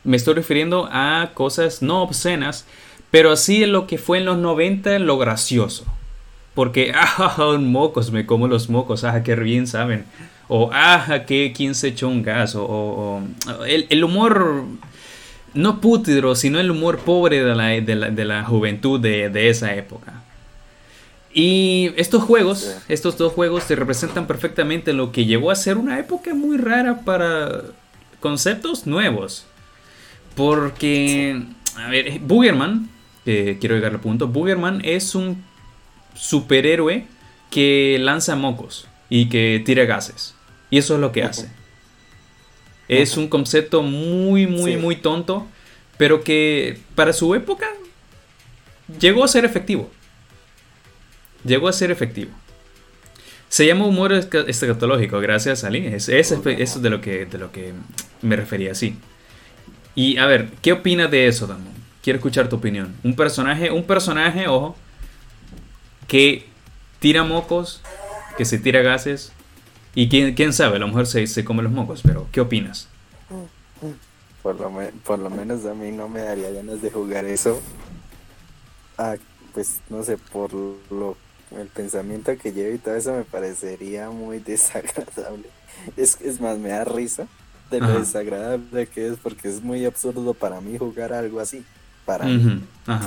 Speaker 1: Me estoy refiriendo a cosas no obscenas, pero así en lo que fue en los 90 lo gracioso. Porque, ah, mocos, me como los mocos, ah, qué bien saben o ah, que quién se echó un gas, o, el, humor no pútrido, sino el humor pobre de la, de la, juventud de, esa época. Y estos juegos, estos dos juegos te representan perfectamente lo que llegó a ser una época muy rara para conceptos nuevos. Porque, a ver, Boogerman, quiero llegar al punto, Boogerman es un superhéroe que lanza mocos y que tira gases. Y eso es lo que hace. Es un concepto muy, muy, muy tonto, pero que para su época llegó a ser efectivo. Llegó a ser efectivo. Se llama humor escatológico, gracias Ali. Es, eso es de lo, que, de lo que me refería, sí. Y a ver, ¿qué opinas de eso, Damon? Quiero escuchar tu opinión. Un personaje, un personaje, ojo, que tira mocos, que se tira gases. Y quién, quién sabe, a lo mejor se, se come los mocos, pero ¿qué opinas?
Speaker 2: Por lo, por lo menos a mí no me daría ganas de jugar eso. Ah, pues no sé, por lo el pensamiento que llevo y todo eso me parecería muy desagradable. Es, es más, me da risa de lo desagradable que es porque es muy absurdo para mí jugar algo así. Para mí.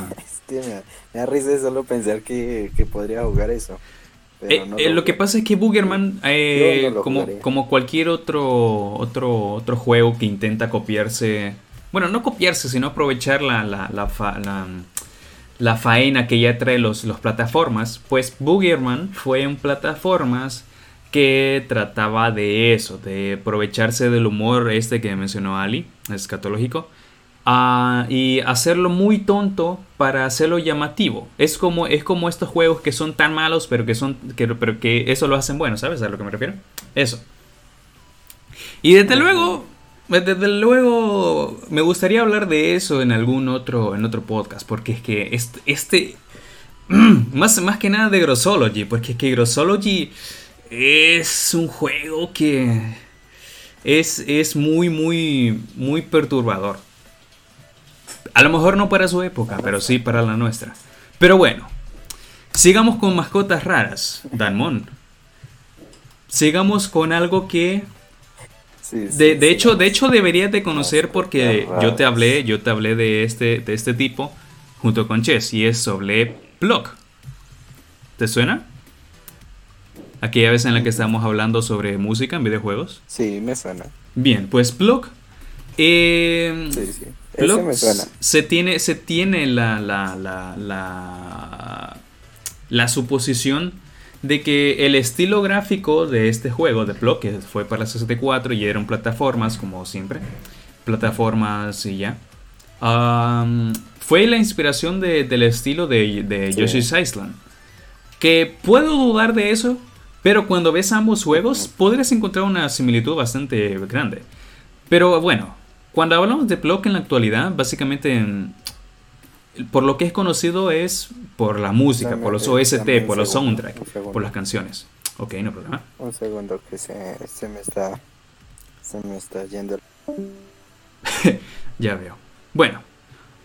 Speaker 2: Este, me, da, risa solo pensar que, podría jugar eso.
Speaker 1: Eh, eh, lo, que pasa es que Boogerman, eh, como, como cualquier otro, otro, otro juego que intenta copiarse, bueno, no copiarse, sino aprovechar la, la, la, la la faena que ya trae los, los plataformas, pues Boogerman fue en plataformas que trataba de eso, de aprovecharse del humor este que mencionó Ali, escatológico, uh, y hacerlo muy tonto para hacerlo llamativo. Es como, es como estos juegos que son tan malos, pero que, son, que, pero que eso lo hacen bueno, ¿sabes a lo que me refiero? Eso. Y desde luego, desde luego, me gustaría hablar de eso en algún otro, en otro podcast, porque es que este, este más, más que nada de Grossology, porque es que Grossology es un juego que es, es muy, muy, muy perturbador. A lo mejor no para su época, pero sí para la nuestra. Pero bueno, sigamos con mascotas raras, Danmon. Sigamos con algo que de, hecho, de hecho deberías de conocer porque yo te hablé, yo te hablé de este, de este tipo junto con Chess y es sobre Block. ¿Te suena? Aquella vez en la que estábamos hablando sobre música en videojuegos.
Speaker 2: Sí, me suena.
Speaker 1: Bien, pues Block. Eh, sí, sí. Me suena. Se tiene, se tiene la, la, la, la, la suposición de que el estilo gráfico de este juego de Block, que fue para la 64 y eran plataformas, como siempre, plataformas y ya, fue la inspiración del estilo de, de Yoshi's Island. Que puedo dudar de eso, pero cuando ves ambos juegos podrías encontrar una similitud bastante grande. Pero bueno, cuando hablamos de Block en la actualidad, básicamente por lo que es conocido es por la música, por los OST, por los soundtracks, por las canciones. Ok, no problema.
Speaker 2: Un segundo que se, me está se me está yendo.
Speaker 1: ya veo. Bueno,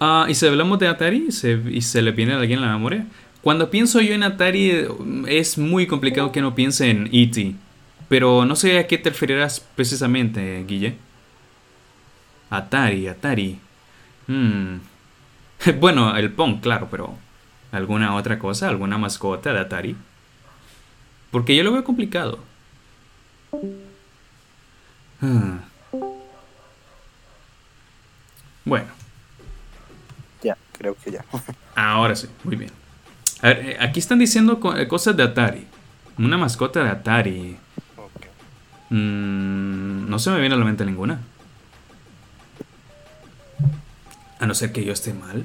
Speaker 1: uh, y si hablamos de Atari y se le viene a alguien a la memoria, cuando pienso yo en Atari es muy complicado que no piense en E.T. Pero no sé a qué te referirás precisamente, Guille. Atari, Atari. Hmm. bueno, el Pong, claro, pero ¿alguna otra cosa? ¿Alguna mascota de Atari? Porque yo lo veo complicado. Ah. Bueno.
Speaker 2: Ya, creo que ya.
Speaker 1: Ahora sí, muy bien. A ver, eh, aquí están diciendo eh, cosas de Atari. Una mascota de Atari. Mm, no se me viene a la mente ninguna. A no ser que yo esté mal.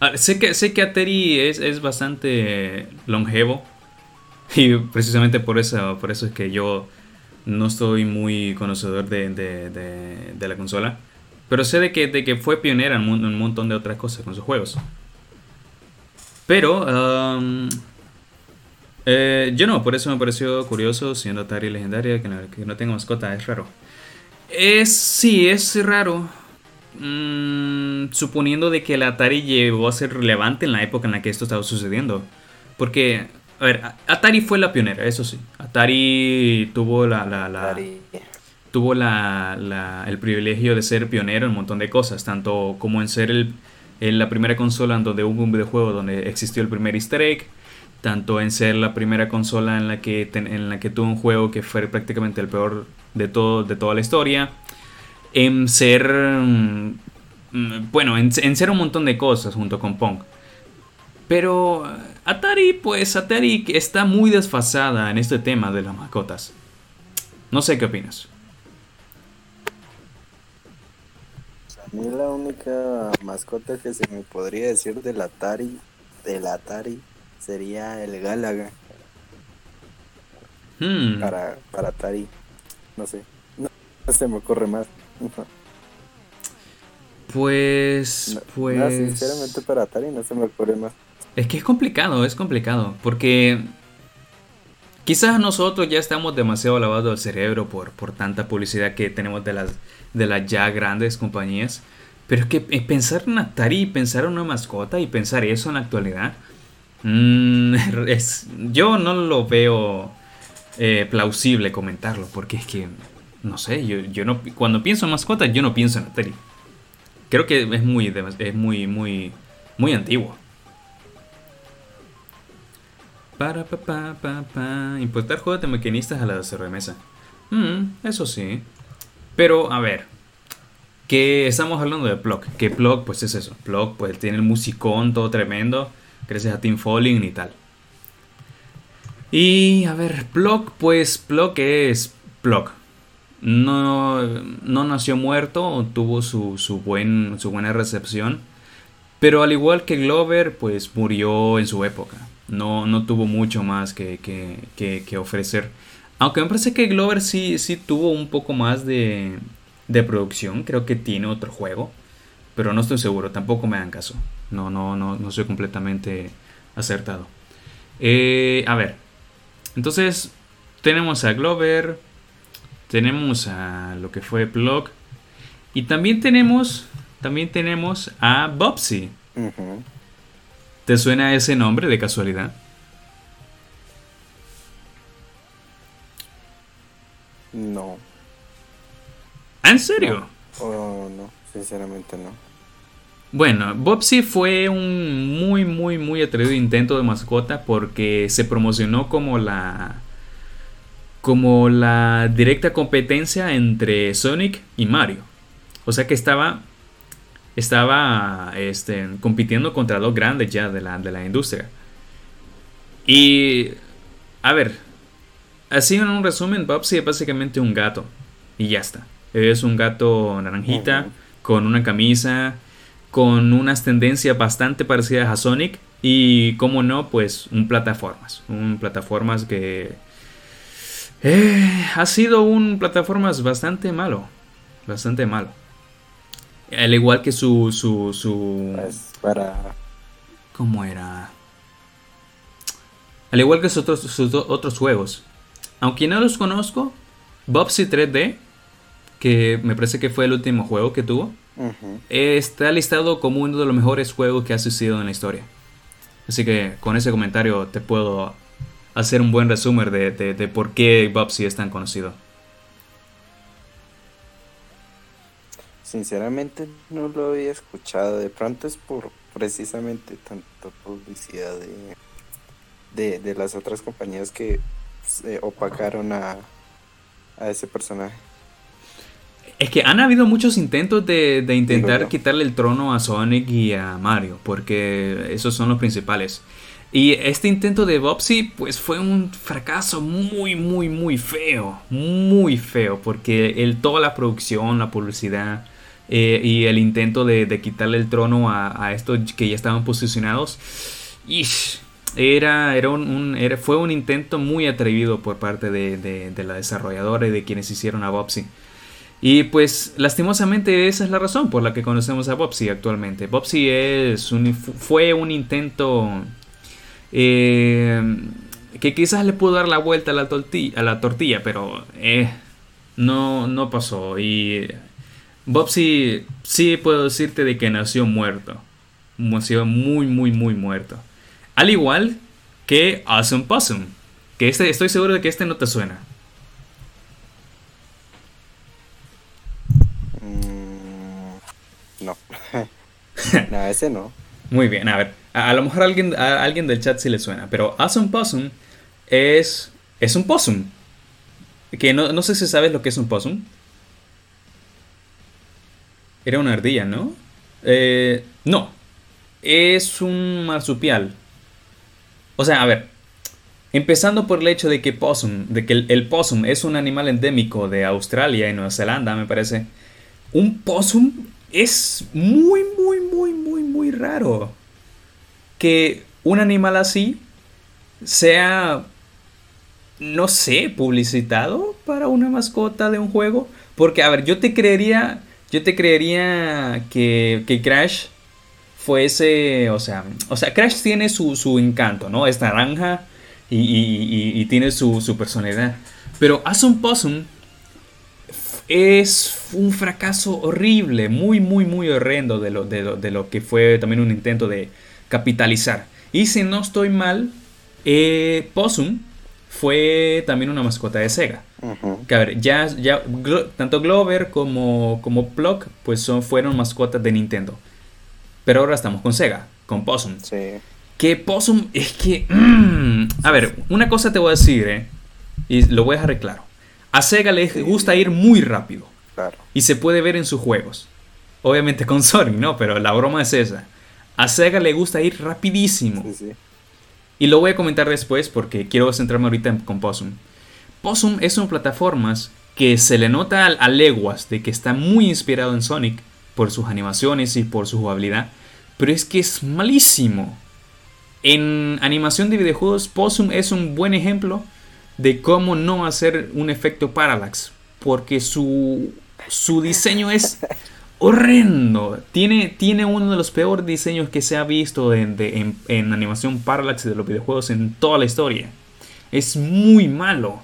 Speaker 1: Ah, sé, que, sé que Atari es, es bastante longevo. Y precisamente por eso, por eso es que yo no estoy muy conocedor de, de, la consola. Pero sé de que, de que fue pionera en un, montón de otras cosas con sus juegos. Pero eh, yo no, por eso me pareció curioso, siendo Atari legendaria, que no, que no tenga mascota, es raro. Es, sí, es raro. Mm, suponiendo de que el Atari llegó a ser relevante en la época en la que esto estaba sucediendo. Porque, a ver, Atari fue la pionera, eso sí. Atari tuvo la... la, Tuvo la, el privilegio de ser pionero en un montón de cosas, tanto como en ser el, en la primera consola en donde hubo un videojuego donde existió el primer easter egg, tanto en ser la primera consola en la que, en la que tuvo un juego que fue prácticamente el peor de, todo, de toda la historia, en ser, mm, bueno, en, ser un montón de cosas junto con Pong. Pero Atari, pues Atari está muy desfasada en este tema de las mascotas. No sé qué opinas.
Speaker 2: A mí la única mascota que se me podría decir del Atari, del Atari, sería el Galaga. Hmm. Para, para Atari. No sé. No, se me ocurre más.
Speaker 1: Pues. pues.
Speaker 2: sinceramente para Atari no se me ocurre más.
Speaker 1: Es que es complicado, es complicado. Porque. Quizás nosotros ya estamos demasiado lavados el cerebro por, por tanta publicidad que tenemos de las, de las ya grandes compañías. Pero es que eh, pensar en Atari, pensar en una mascota y pensar eso en la actualidad, mm, es, yo no lo veo eh, plausible comentarlo, porque es que, no sé, yo, yo no, cuando pienso en mascotas, yo no pienso en Atari. Creo que es muy, es muy, muy, muy antiguo. Para, pa, pa, pa, pa. Importar juegos de maquinistas a la sobremesa. Mm, eso sí. Pero, a ver. Que estamos hablando de Plug. Que Plug, pues es eso. Plug, pues tiene el musicón todo tremendo. Gracias a Team Falling y tal. Y, a ver, Plug, pues Plug es Plug no, no nació muerto, tuvo su, su, buen, su buena recepción, pero al igual que Glover, pues murió en su época. No, no tuvo mucho más que, que, que, ofrecer. Aunque me parece que Glover sí, sí tuvo un poco más de, de producción, creo que tiene otro juego, pero no estoy seguro, tampoco me dan caso. No, no, no, no soy completamente acertado. Eh, a ver, entonces tenemos a Glover, tenemos a lo que fue Plug y también tenemos también tenemos a Bobsy. ¿Te suena ese nombre de casualidad?
Speaker 2: No.
Speaker 1: ¿En serio?
Speaker 2: No. Oh, no, sinceramente no.
Speaker 1: Bueno, Bobsy fue un muy, muy, muy atrevido intento de mascota porque se promocionó como la como la directa competencia entre Sonic y Mario. O sea que estaba estaba este, compitiendo contra dos grandes ya de la, de la industria. Y a ver, así en un resumen, Bobsy es básicamente un gato y ya está. Es un gato naranjita con una camisa, con unas tendencias bastante parecidas a Sonic y como no, pues un plataformas, un plataformas que eh, ha sido un plataformas bastante malo. Bastante malo. Al igual que su. su. su.
Speaker 2: Pues, para.
Speaker 1: ¿Cómo era? Al igual que sus otros, sus otros juegos. Aunque no los conozco, Bobsy 3D, que me parece que fue el último juego que tuvo, está listado como uno de los mejores juegos que ha sucedido en la historia. Así que con ese comentario te puedo hacer un buen resumen de, de, por qué Bobsy es tan conocido.
Speaker 2: Sinceramente no lo había escuchado. De pronto es por precisamente tanta publicidad de, de, las otras compañías que se opacaron a, a ese personaje.
Speaker 1: Es que han habido muchos intentos de, de intentar quitarle el trono a Sonic y a Mario, porque esos son los principales. Y este intento de Bobsy pues fue un fracaso muy, muy, muy feo. Muy feo. Porque el, toda la producción, la publicidad eh, y el intento de, quitarle el trono a, estos que ya estaban posicionados. era, era, un, fue un intento muy atrevido por parte de, de, la desarrolladora y de quienes hicieron a Bobsy. Y pues lastimosamente esa es la razón por la que conocemos a Bobsy actualmente. Bobsy es un, fue un intento eh, que quizás le pudo dar la vuelta a la tortilla, a la tortilla pero eh, no, no pasó. Y Bobsy sí puedo decirte de que nació muerto. Nació muy, muy, muy muerto. Al igual que Awesome Possum. Que este, estoy seguro de que este no te suena.
Speaker 2: Mm, no. no, ese no.
Speaker 1: Muy bien, a ver. A, lo mejor a alguien, a alguien del chat sí le suena, pero Awesome Possum es, es un possum. Que no, no sé si sabes lo que es un possum. Era una ardilla, ¿no? Eh, no. Es un marsupial. O sea, a ver. Empezando por el hecho de que possum, de que el, el, possum es un animal endémico de Australia y Nueva Zelanda, me parece. Un possum es muy, muy, muy, muy, muy raro que un animal así sea no sé, publicitado para una mascota de un juego. Porque, a ver, yo te creería, yo te creería que, que Crash fuese, o sea, o sea, Crash tiene su, su encanto, ¿no? Es naranja y, y, y, tiene su, su, personalidad. Pero Awesome Possum es un fracaso horrible, muy, muy, muy horrendo de lo, de lo, de lo que fue también un intento de capitalizar. Y si no estoy mal, eh, Possum fue también una mascota de Sega. Que a ver, ya, ya tanto Glover como, como Pluck pues son, fueron mascotas de Nintendo. Pero ahora estamos con Sega, con Possum. Sí. Que Possum es que... Mm, a ver, una cosa te voy a decir, ¿eh? Y lo voy a dejar claro. A Sega le gusta ir muy rápido. Claro. Y se puede ver en sus juegos. Obviamente con Sonic, ¿no? Pero la broma es esa. A Sega le gusta ir rapidísimo. Sí, sí. Y lo voy a comentar después porque quiero centrarme ahorita con Possum. Possum es una plataformas que se le nota a, leguas de que está muy inspirado en Sonic por sus animaciones y por su jugabilidad, pero es que es malísimo. En animación de videojuegos, Possum es un buen ejemplo de cómo no hacer un efecto parallax, porque su, su diseño es horrendo. Tiene, tiene uno de los peores diseños que se ha visto en, animación parallax de los videojuegos en toda la historia. Es muy malo.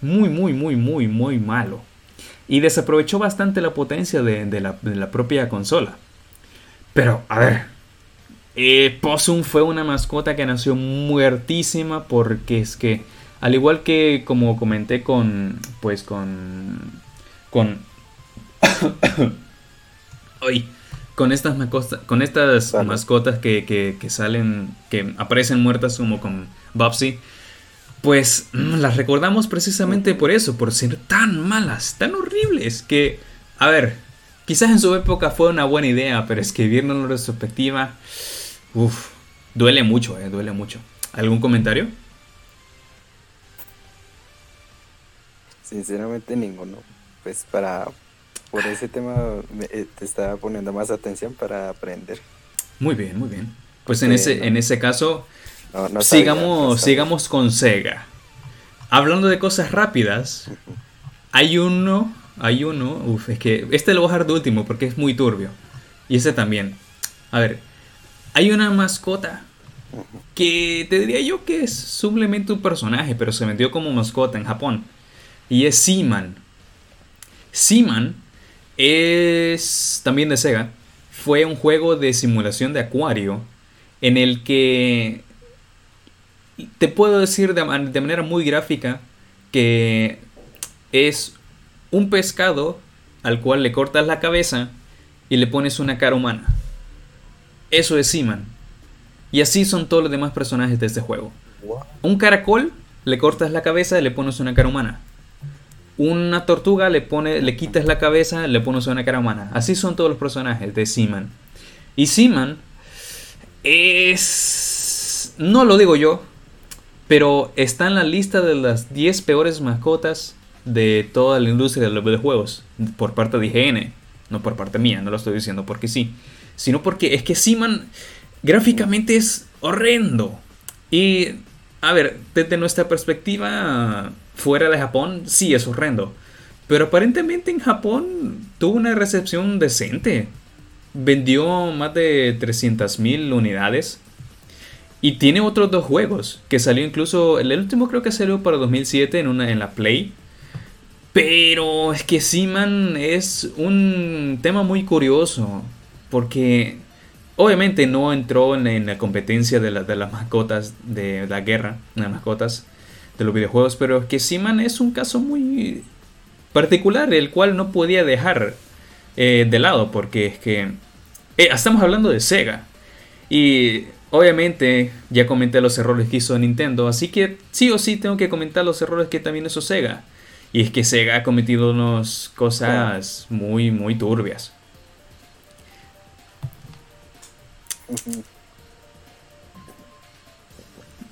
Speaker 1: Muy, muy, muy, muy, muy malo. Y desaprovechó bastante la potencia de, la, propia consola. Pero, a ver. Eh, Possum fue una mascota que nació muertísima porque es que, al igual que como comenté con, pues con, con hoy con estas, mascotas, con estas mascotas que, salen, que aparecen muertas como con Bobsy, pues mm, las recordamos precisamente por eso, por ser tan malas, tan horribles, que, a ver, quizás en su época fue una buena idea, pero escribirlo en retrospectiva, uff, duele mucho, eh, duele mucho. ¿Algún comentario?
Speaker 2: Sinceramente ninguno. Pues para por ese tema eh, te estaba poniendo más atención para aprender.
Speaker 1: Muy bien, muy bien. Pues en ese, en ese caso, sigamos, sigamos con Sega. Hablando de cosas rápidas, hay uno, hay uno, uf, es que este lo voy a dejar de último porque es muy turbio. Y ese también. A ver, hay una mascota que te diría yo que es simplemente un personaje, pero se vendió como mascota en Japón. Y es Seaman. Seaman es también de Sega. Fue un juego de simulación de acuario en el que te puedo decir de, manera muy gráfica que es un pescado al cual le cortas la cabeza y le pones una cara humana. Eso es Seaman. Y así son todos los demás personajes de este juego. Un caracol, le cortas la cabeza y le pones una cara humana una tortuga le pone, le quitas la cabeza, le pones una cara humana. Así son todos los personajes de Seaman. Y Seaman es. No lo digo yo, pero está en la lista de las 10 peores mascotas de toda la industria de los videojuegos. Por parte de IGN. No por parte mía, no lo estoy diciendo porque sí. Sino porque es que Seaman gráficamente es horrendo. Y, a ver, desde nuestra perspectiva fuera de Japón sí es horrendo. Pero aparentemente en Japón tuvo una recepción decente. Vendió más de 300.000 unidades. Y tiene otros dos juegos. Que salió incluso. El último creo que salió para 2007 en, una, en la Play. Pero es que Seaman es un tema muy curioso. Porque obviamente no entró en, la competencia de, de, las mascotas de la guerra. De las mascotas de los videojuegos, pero que Seaman es un caso muy particular, el cual no podía dejar eh, de lado, porque es que eh, estamos hablando de Sega. Y obviamente ya comenté los errores que hizo Nintendo, así que sí o sí tengo que comentar los errores que también hizo Sega. Y es que Sega ha cometido unas cosas muy, muy turbias.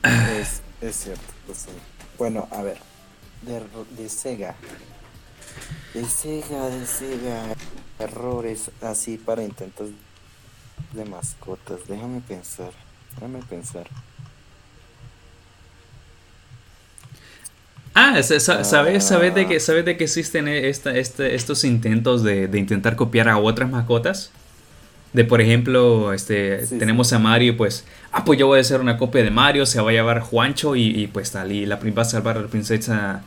Speaker 2: Es, es cierto, pues bueno, a ver. De, Sega. De Sega, de Sega. Errores así para intentos de mascotas. Déjame pensar. Déjame pensar.
Speaker 1: Ah, ¿sabes, sabes, de, que, ¿sabes de que existen esta, este, estos intentos de, de, intentar copiar a otras mascotas? De, por ejemplo, este, tenemos a Mario, pues, ah, pues yo voy a hacer una copia de Mario, se va a llevar Juancho y, pues tal, y la va a salvar a la princesa,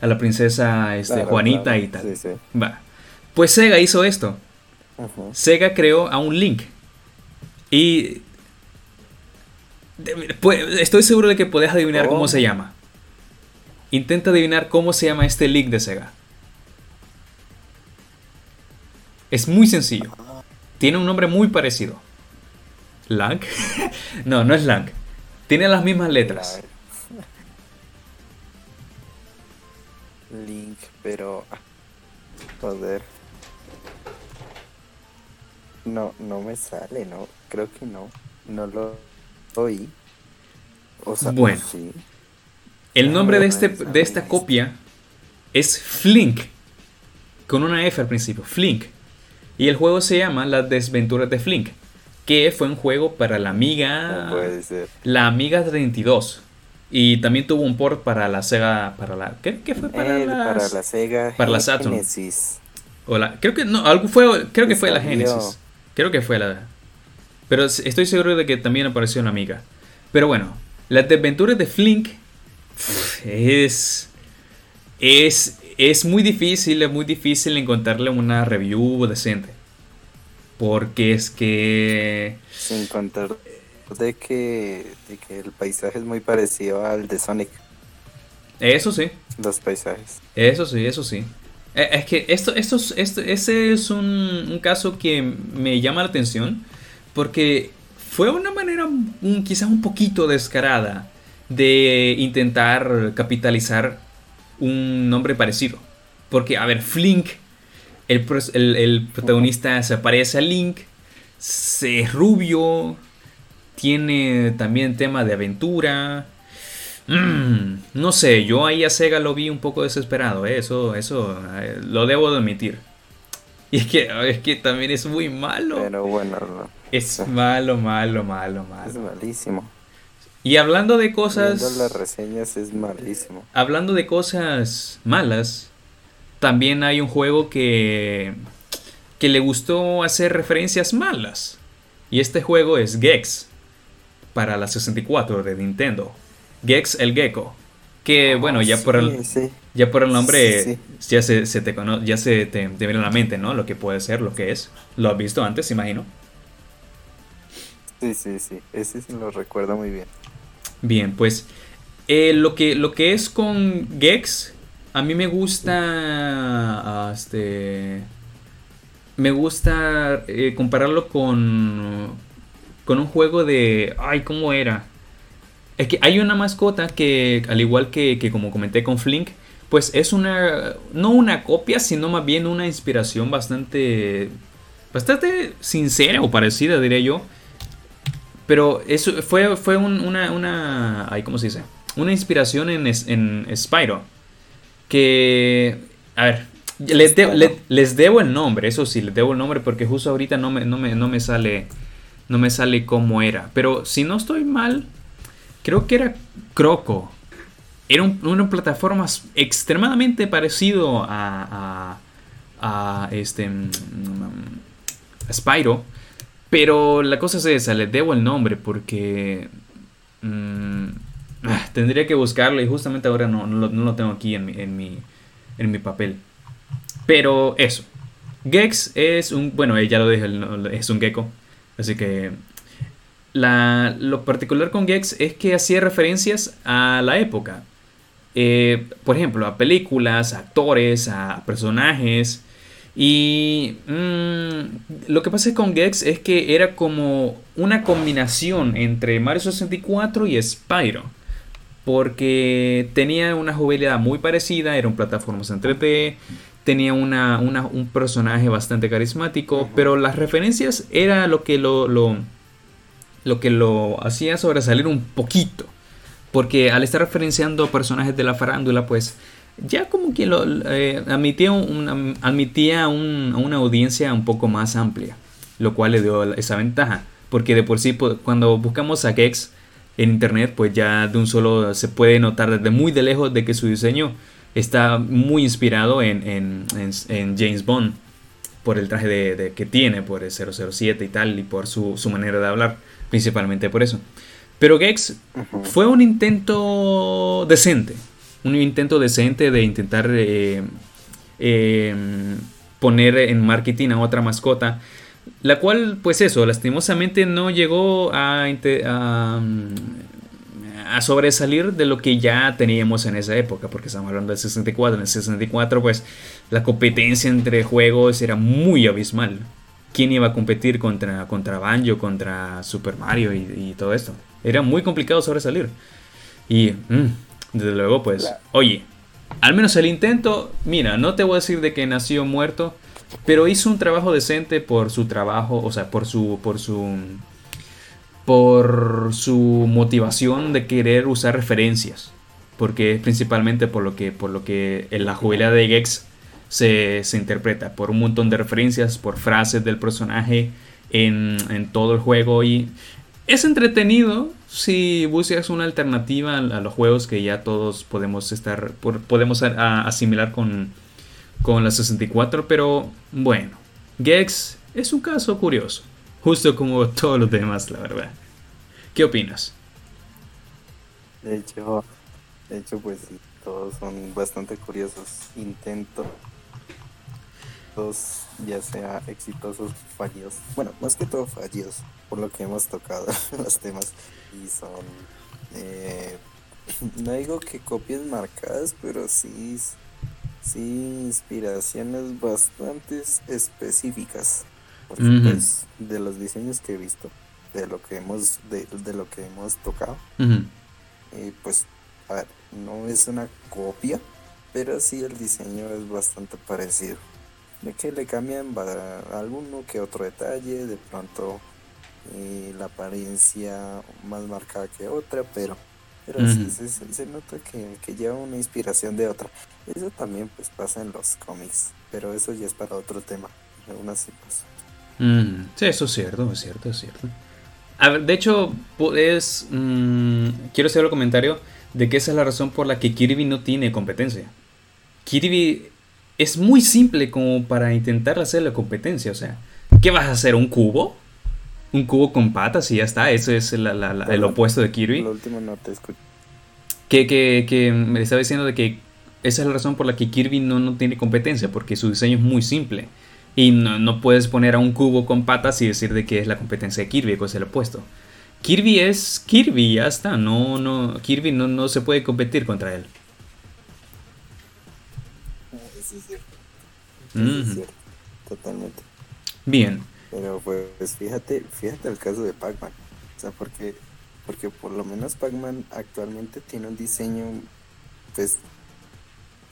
Speaker 1: a la princesa este, Juanita y tal. Va. Pues Sega hizo esto. Sega creó a un Link. Y pues, estoy seguro de que podés adivinar cómo se llama. Intenta adivinar cómo se llama este Link de Sega. Es muy sencillo. Tiene un nombre muy parecido. ¿Lang? no, no es Lang. Tiene las mismas letras.
Speaker 2: Link, pero... Ah, joder. No, no me sale, ¿no? Creo que no. No lo oí.
Speaker 1: O sea, bueno. Sí. El nombre de, este, de esta copia es Flink. Con una F al principio. Flink. Y el juego se llama Las Desventuras de Flink, que fue un juego para la Amiga. puede ser. La Amiga 32. Y también tuvo un port para la Sega. Para la, ¿qué, fue?
Speaker 2: Para, la Sega.
Speaker 1: Para la Saturn. Genesis. creo que no, algo fue, creo que fue la Genesis. Creo que fue la. Pero estoy seguro de que también apareció una Amiga. Pero bueno, Las Desventuras de Flink es. Es es muy difícil, es muy difícil encontrarle una review decente. Porque es que...
Speaker 2: Sin contar de que, de que el paisaje es muy parecido al de Sonic.
Speaker 1: Eso sí.
Speaker 2: Los paisajes.
Speaker 1: Eso sí, eso sí. Eh, es que esto, esto, esto ese es un, un, caso que me llama la atención porque fue una manera quizás un poquito descarada de intentar capitalizar un nombre parecido. Porque, a ver, Flink, el, el, protagonista se parece a Link, se es rubio, tiene también tema de aventura. Mm, no sé, yo ahí a Sega lo vi un poco desesperado, ¿eh? eso, eso eh, lo debo de admitir. Y es que, es que también es muy malo.
Speaker 2: Pero bueno,
Speaker 1: es malo, malo, malo, malo.
Speaker 2: Es malísimo.
Speaker 1: Y hablando de cosas...
Speaker 2: Viendo las reseñas es malísimo.
Speaker 1: Hablando de cosas malas, también hay un juego que, que le gustó hacer referencias malas. Y este juego es Gex, para la 64 de Nintendo. Gex el Gecko. Que bueno, ya por el, ya por el nombre ya se, te ya se te, te viene a la mente, ¿no? Lo que puede ser, lo que es. Lo has visto antes, imagino.
Speaker 2: Sí, sí, sí. Ese sí lo recuerdo muy bien.
Speaker 1: Bien, pues eh, lo, que, lo que es con Gex, a mí me gusta, ah, este, me gusta eh, compararlo con, con un juego de, ay, ¿cómo era? Es que hay una mascota que, al igual que, que como comenté con Flink, pues es una, no una copia, sino más bien una inspiración bastante, bastante sincera o parecida, diría yo, pero eso fue, fue una, una ¿cómo se dice? Una inspiración en, en Spyro. Que, a ver, les, les, debo el nombre, eso sí, les debo el nombre porque justo ahorita no me, no me, no me sale no me sale cómo era. Pero si no estoy mal, creo que era Croco. Era una plataforma extremadamente parecido a, a, a este, mm, a Spyro. Pero la cosa es esa, le debo el nombre porque mm, ah, tendría que buscarlo y justamente ahora no, lo, tengo aquí en mi, en, mi, en mi papel. Pero eso. Gex es un, bueno, ya lo dije, es un gecko. Así que la, lo particular con Gex es que hacía referencias a la época. Eh, por ejemplo, a películas, a actores, a personajes. Y mm, lo que pasa con Gex es que era como una combinación entre Mario 64 y Spyro. Porque tenía una jugabilidad muy parecida, eran plataformas en 3D, tenía una, un personaje bastante carismático, pero las referencias era lo que lo, lo, lo que lo hacía sobresalir un poquito. Porque al estar referenciando personajes de la farándula, pues ya como que lo eh, admitía, un, admitía una audiencia un poco más amplia, lo cual le dio esa ventaja, porque de por sí cuando buscamos a Gex en internet, pues ya de un solo se puede notar desde muy de lejos de que su diseño está muy inspirado en, James Bond por el traje de, que tiene, por el 007 y tal, y por su, manera de hablar, principalmente por eso. Pero Gex fue un intento decente, un intento decente de intentar eh, em, poner en marketing a otra mascota, la cual, pues eso, lastimosamente no llegó a, a sobresalir de lo que ya teníamos en esa época, porque estamos hablando del 64. En el 64, pues la competencia entre juegos era muy abismal. ¿Quién iba a competir contra, contra Banjo, contra Super Mario y, todo esto? Era muy complicado sobresalir. Y, mm, desde luego, pues, oye, al menos el intento, mira, no te voy a decir de que nació muerto, pero hizo un trabajo decente por su trabajo, o sea, por su, por su por su motivación de querer usar referencias. Porque es principalmente por lo que, por lo que en la jugabilidad de Gex se, interpreta. Por un montón de referencias, por frases del personaje en, todo el juego. Y es entretenido si buscas una alternativa a, los juegos que ya todos podemos estar. podemos asimilar con, con la 64. Pero bueno, Gex es un caso curioso. Justo como todos los demás, la verdad. ¿Qué opinas?
Speaker 2: De hecho, de hecho, pues todos son bastante curiosos. Intento, todos ya sea exitosos, fallidos. Bueno, más que todo fallidos, por lo que hemos tocado los temas. Y son, eh, no digo que copias marcadas, pero sí, sí inspiraciones bastante específicas pues, de los diseños que he visto, de lo que hemos, de, lo que hemos tocado, y pues, a ver, no es una copia, pero sí el diseño es bastante parecido. De que le cambian alguno que otro detalle, de pronto la apariencia más marcada que otra, pero pero sí se, nota que, que, lleva una inspiración de otra. Eso también pues pasa en los cómics, pero eso ya es para otro tema. Aún así pues
Speaker 1: Mm, sí, eso es cierto, es cierto, es cierto. A ver, de hecho, es, mm, quiero hacer el comentario de que esa es la razón por la que Kirby no tiene competencia. Kirby es muy simple como para intentar hacer la competencia. O sea, ¿qué vas a hacer? ¿Un cubo? ¿Un cubo con patas y ya está? Eso es el opuesto de Kirby.
Speaker 2: Lo último no te escucho.
Speaker 1: Que, que, que, me estaba diciendo de que esa es la razón por la que Kirby no, no tiene competencia, porque su diseño es muy simple. Y no, puedes poner a un cubo con patas y decir de que es la competencia de Kirby, que es el opuesto. Kirby es Kirby, ya está. No, no, Kirby no, no se puede competir contra él.
Speaker 2: Eso es cierto. cierto. Totalmente.
Speaker 1: Bien.
Speaker 2: Pero pues fíjate, fíjate el caso de Pac-Man. O sea, porque, porque por lo menos Pac-Man actualmente tiene un diseño, pues,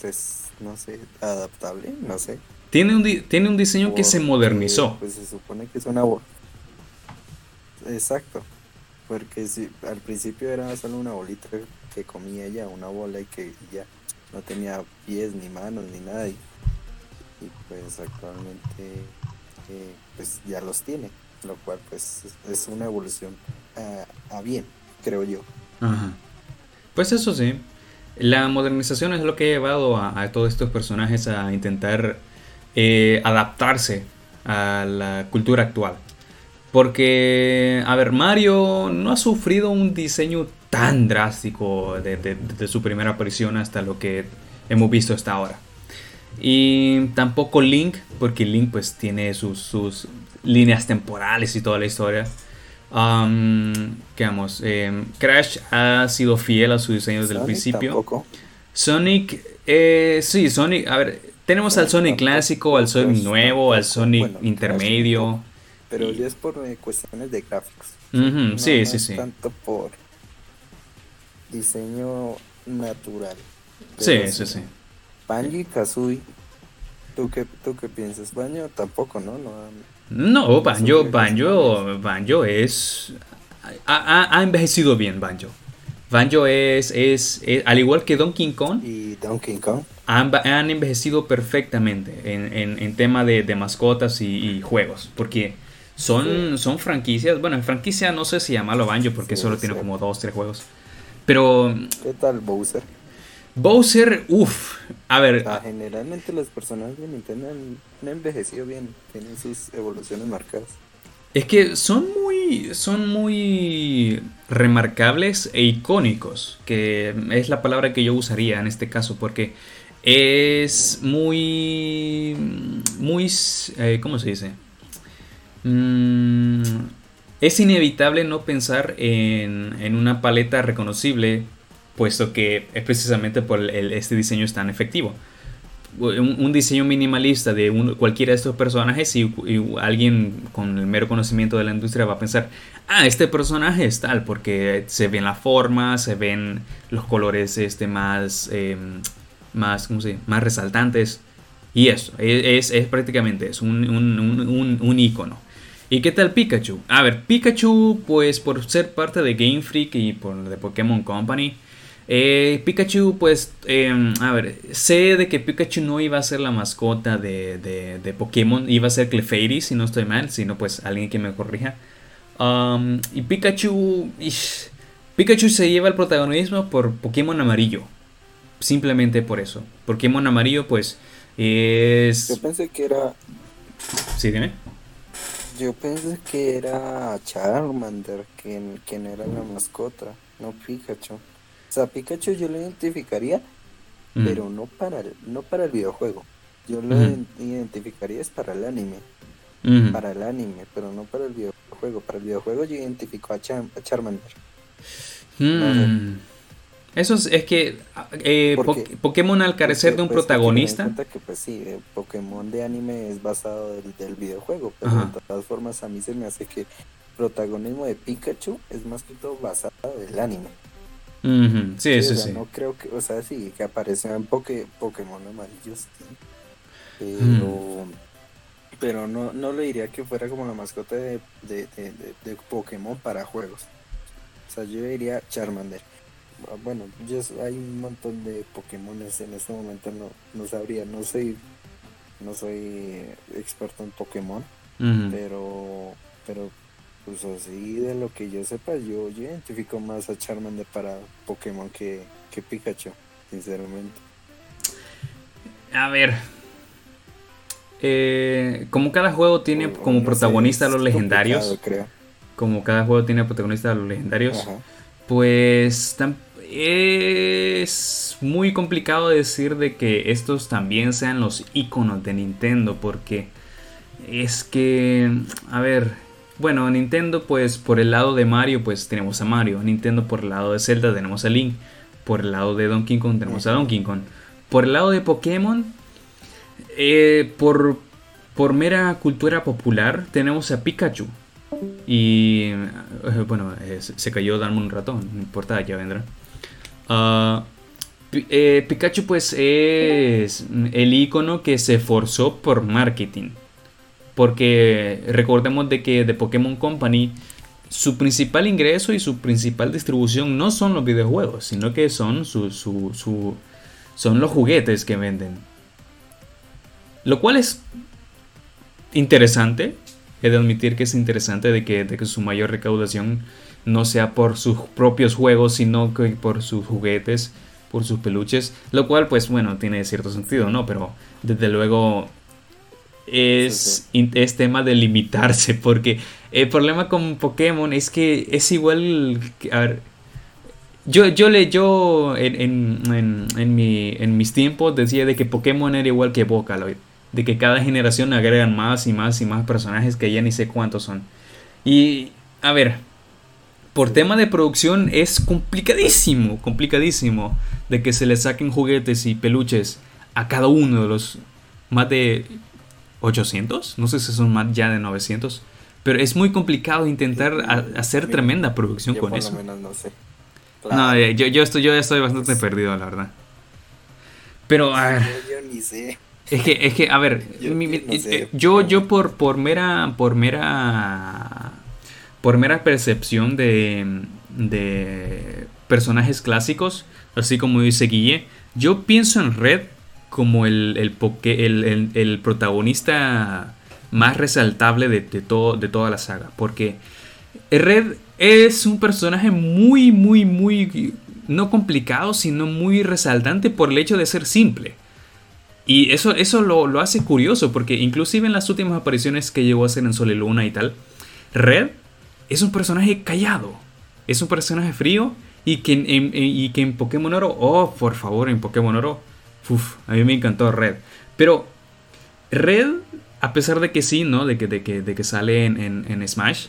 Speaker 2: pues, no sé, adaptable, no sé.
Speaker 1: Tiene un, tiene un diseño que se modernizó.
Speaker 2: Pues se supone que es una Exacto. Porque si al principio era solo una bolita que comía ella, una bola y que ya no tenía pies ni manos ni nada. Y, pues actualmente eh, pues ya los tiene. Lo cual pues es una evolución a, bien, creo yo.
Speaker 1: Pues eso sí. La modernización es lo que ha llevado a todos estos personajes a intentar eh, adaptarse a la cultura actual. Porque, a ver, Mario no ha sufrido un diseño tan drástico desde de, su primera aparición hasta lo que hemos visto hasta ahora. Y tampoco Link, porque Link pues tiene sus, líneas temporales y toda la historia. Um, eh, Crash ha sido fiel a su diseño desde el principio. Sonic, eh, sí, Sonic, a ver, tenemos al Sonic clásico, al Sonic nuevo, al Sonic intermedio.
Speaker 2: Pero ya es por eh, cuestiones de gráficos.
Speaker 1: sí, sí, sí.
Speaker 2: Tanto por diseño natural.
Speaker 1: Sí, sí, sí.
Speaker 2: Banjo y Kazooie. ¿Tú qué, ¿Tú qué piensas? Banjo tampoco, ¿no? No,
Speaker 1: no Banjo, Banjo, Banjo es... Ha, ha envejecido bien Banjo. Banjo es, es, al igual que Donkey Kong.
Speaker 2: Y Donkey Kong.
Speaker 1: Han, han envejecido perfectamente en, en, tema de, mascotas y, juegos. Porque son, son franquicias. Bueno, en franquicia no sé si llamarlo Banjo porque solo tiene como dos, tres juegos. Pero.
Speaker 2: ¿Qué tal Bowser?
Speaker 1: Bowser, uff, a ver.
Speaker 2: generalmente los personajes de Nintendo han, envejecido bien, tienen sus evoluciones marcadas.
Speaker 1: Es que son muy, son muy remarcables e icónicos, que es la palabra que yo usaría en este caso, porque es muy, muy, eh, ¿cómo se dice? Mm, es inevitable no pensar en, en, una paleta reconocible, puesto que es precisamente por este diseño es tan efectivo. Un, diseño minimalista de cualquiera de estos personajes y, alguien con el mero conocimiento de la industria va a pensar, ah, este personaje es tal, porque se ven la forma, se ven los colores este, más, em, más, ¿cómo se más resaltantes. Y eso, es, es, prácticamente es un, un, un icono. ¿Y qué tal Pikachu? A ver, Pikachu, pues por ser parte de Game Freak y por de Pokémon Company, eh, Pikachu, pues, em, a ver, sé de que Pikachu no iba a ser la mascota de, de, Pokémon, iba a ser Clefairy, si no estoy mal, sino pues alguien que me corrija. Um, y Pikachu, Pikachu se lleva el protagonismo por Pokémon amarillo, simplemente por eso. Pokémon amarillo, pues, es...
Speaker 2: Yo pensé que era...
Speaker 1: Sí, dime.
Speaker 2: Yo pensé que era Charmander quien, quien era la mascota, no Pikachu. O sea, Pikachu yo lo identificaría, pero no para, el, no para el videojuego. Yo lo identificaría es para el anime. Para el anime, pero no para el videojuego. Para el videojuego yo identifico a, Charmander.
Speaker 1: Mm. Eso es, que eh, Pokémon al carecer de un pues, protagonista.
Speaker 2: Que, pues sí, eh, Pokémon de anime es basado del, videojuego, pero de todas formas a mí se me hace que el protagonismo de Pikachu es más que todo basado del anime.
Speaker 1: Sí, sí, sí,
Speaker 2: No creo que, o sea, sí, que aparecen en Pokémon amarillos, pero, pero no, no le diría que fuera como la mascota de, de, de Pokémon para juegos. O sea, yo diría Charmander. Ah, bueno, yo, hay un montón de Pokémones en este momento, no, no sabría, no soy, no soy experto en Pokémon, pero, pero pues así de lo que yo sepa, yo, identifico más a Charmander para Pokémon que, que Pikachu, sinceramente.
Speaker 1: A ver, eh, como cada juego tiene como protagonista a los legendarios, como cada juego tiene protagonista a los legendarios, pues es muy complicado decir de que estos también sean los iconos de Nintendo porque es que, a ver, bueno, Nintendo pues por el lado de Mario pues tenemos a Mario, Nintendo por el lado de Zelda tenemos a Link, por el lado de Donkey Kong tenemos a Donkey Kong, por el lado de Pokémon, eh, por, por mera cultura popular tenemos a Pikachu. Y eh, bueno, se cayó darme un ratón, no importa, ya vendrá. Ah, eh, Pikachu pues es el icono que se forzó por marketing. Porque recordemos de que de Pokémon Company su principal ingreso y su principal distribución no son los videojuegos, sino que son, su, son los juguetes que venden. Lo cual es interesante. He de admitir que es interesante de que, de que su mayor recaudación no sea por sus propios juegos, sino que por sus juguetes, por sus peluches, lo cual pues bueno, tiene cierto sentido, ¿no? Pero desde luego es, es tema de limitarse, porque el problema con Pokémon es que es igual, a ver, yo, yo, le, yo en, en, en, mi, en mis tiempos decía de que Pokémon era igual que Vocaloid. De que cada generación agregan más y más y más personajes que ya ni sé cuántos son. Y, a ver, por tema de producción es complicadísimo, complicadísimo de que se le saquen juguetes y peluches a cada uno de los más de 800, no sé si son más ya de 900, pero es muy complicado intentar hacer tremenda producción con eso. no sé. No, eh, yo, yo, estoy, yo estoy bastante perdido, la verdad. Pero, a ver. Yo, ni sé. Es que, es que, a ver, yo, yo, por, por mera, por mera por mera percepción de, de personajes clásicos, así como dice Guille, yo pienso en Red como el, el, el, el, protagonista más resaltable de, todo, de toda la saga. Porque Red es un personaje muy, muy, muy, no complicado, sino muy resaltante por el hecho de ser simple. Y eso, eso lo, lo hace curioso, porque inclusive en las últimas apariciones que llegó a hacer en Sol y Luna y tal, Red es un personaje callado, es un personaje frío y que en, y que en Pokémon Oro, oh, por favor, en Pokémon Oro, uf, a mí me encantó Red. Pero Red, a pesar de que sí, ¿no? De que, de que, de que sale en, en, Smash,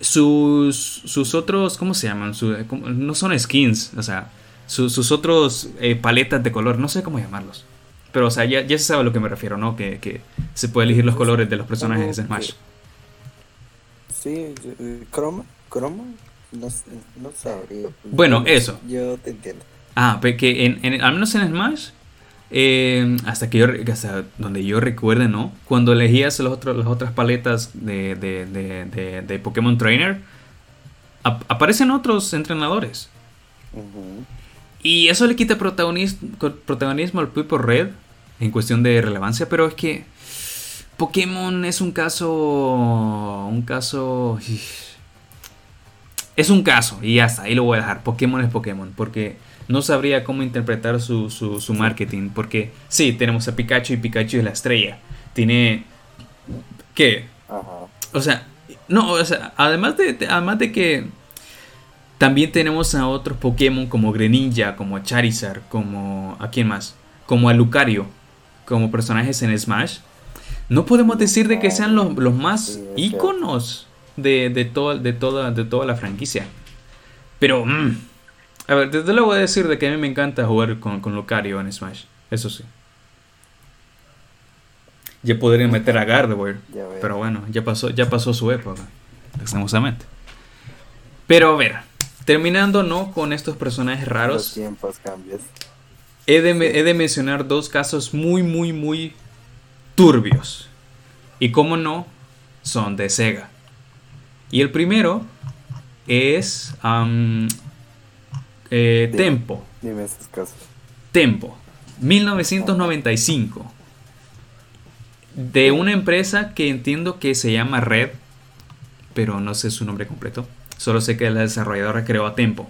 Speaker 1: sus, sus otros, ¿cómo se llaman? no son skins, o sea, sus, otros eh, paletas de color, no sé cómo llamarlos. Pero, o sea, ya, ya se sabe a lo que me refiero, ¿no? Que, que se puede elegir los colores de los personajes de Smash.
Speaker 2: Sí, croma, croma, no, no sabría.
Speaker 1: Bueno, eso.
Speaker 2: Yo te entiendo.
Speaker 1: Ah, que en, al menos en Smash, eh, hasta que yo, hasta donde yo recuerde, ¿no? Cuando elegías los otros, las otras paletas de, de, de, de Pokémon Trainer, aparecen otros entrenadores. Y eso le quita protagonismo, protagonismo al Pipo Red en cuestión de relevancia, pero es que Pokémon es un caso. Un caso. Es un caso, y ya está, ahí lo voy a dejar. Pokémon es Pokémon, porque no sabría cómo interpretar su, su, marketing. Porque sí, tenemos a Pikachu y Pikachu es la estrella. Tiene. ¿Qué? O sea, no, o sea, además de, además de que. También tenemos a otros Pokémon como Greninja, como Charizard, como. ¿A quién más? Como a Lucario, como personajes en Smash no podemos decir de que sean los, más íconos de, de, todo, de, toda, de toda la franquicia. Pero, mm, a ver, desde luego voy a decir de que a mí me encanta jugar con, con Lucario en Smash. Eso sí. Ya podría meter a Gardevoir. Pero bueno, ya pasó, ya pasó su época. Lastimosamente. Pero a ver, terminando no con estos personajes raros. He de, he de mencionar dos casos muy, muy, muy turbios. Y como no, son de Sega. Y el primero es eh, Tempo. Tempo, 1995. De una empresa que entiendo que se llama Red, pero no sé su nombre completo. Solo sé que la desarrolladora creó a Tempo.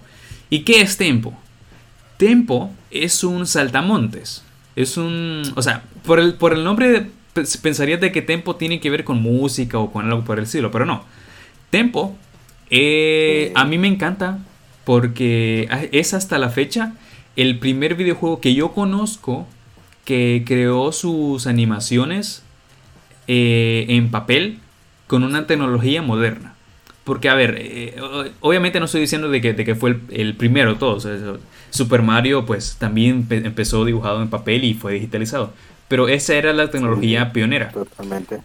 Speaker 1: ¿Y qué es Tempo? Tempo es un saltamontes. Es un. O sea, por el, por el nombre pensarías de que Tempo tiene que ver con música o con algo por el estilo, pero no. Tempo eh, a mí me encanta porque es hasta la fecha el primer videojuego que yo conozco que creó sus animaciones eh, en papel con una tecnología moderna. Porque, a ver, eh, obviamente no estoy diciendo de que, que fue el, primero de todos. Super Mario, pues también empezó dibujado en papel y fue digitalizado. Pero esa era la tecnología pionera.
Speaker 2: Totalmente.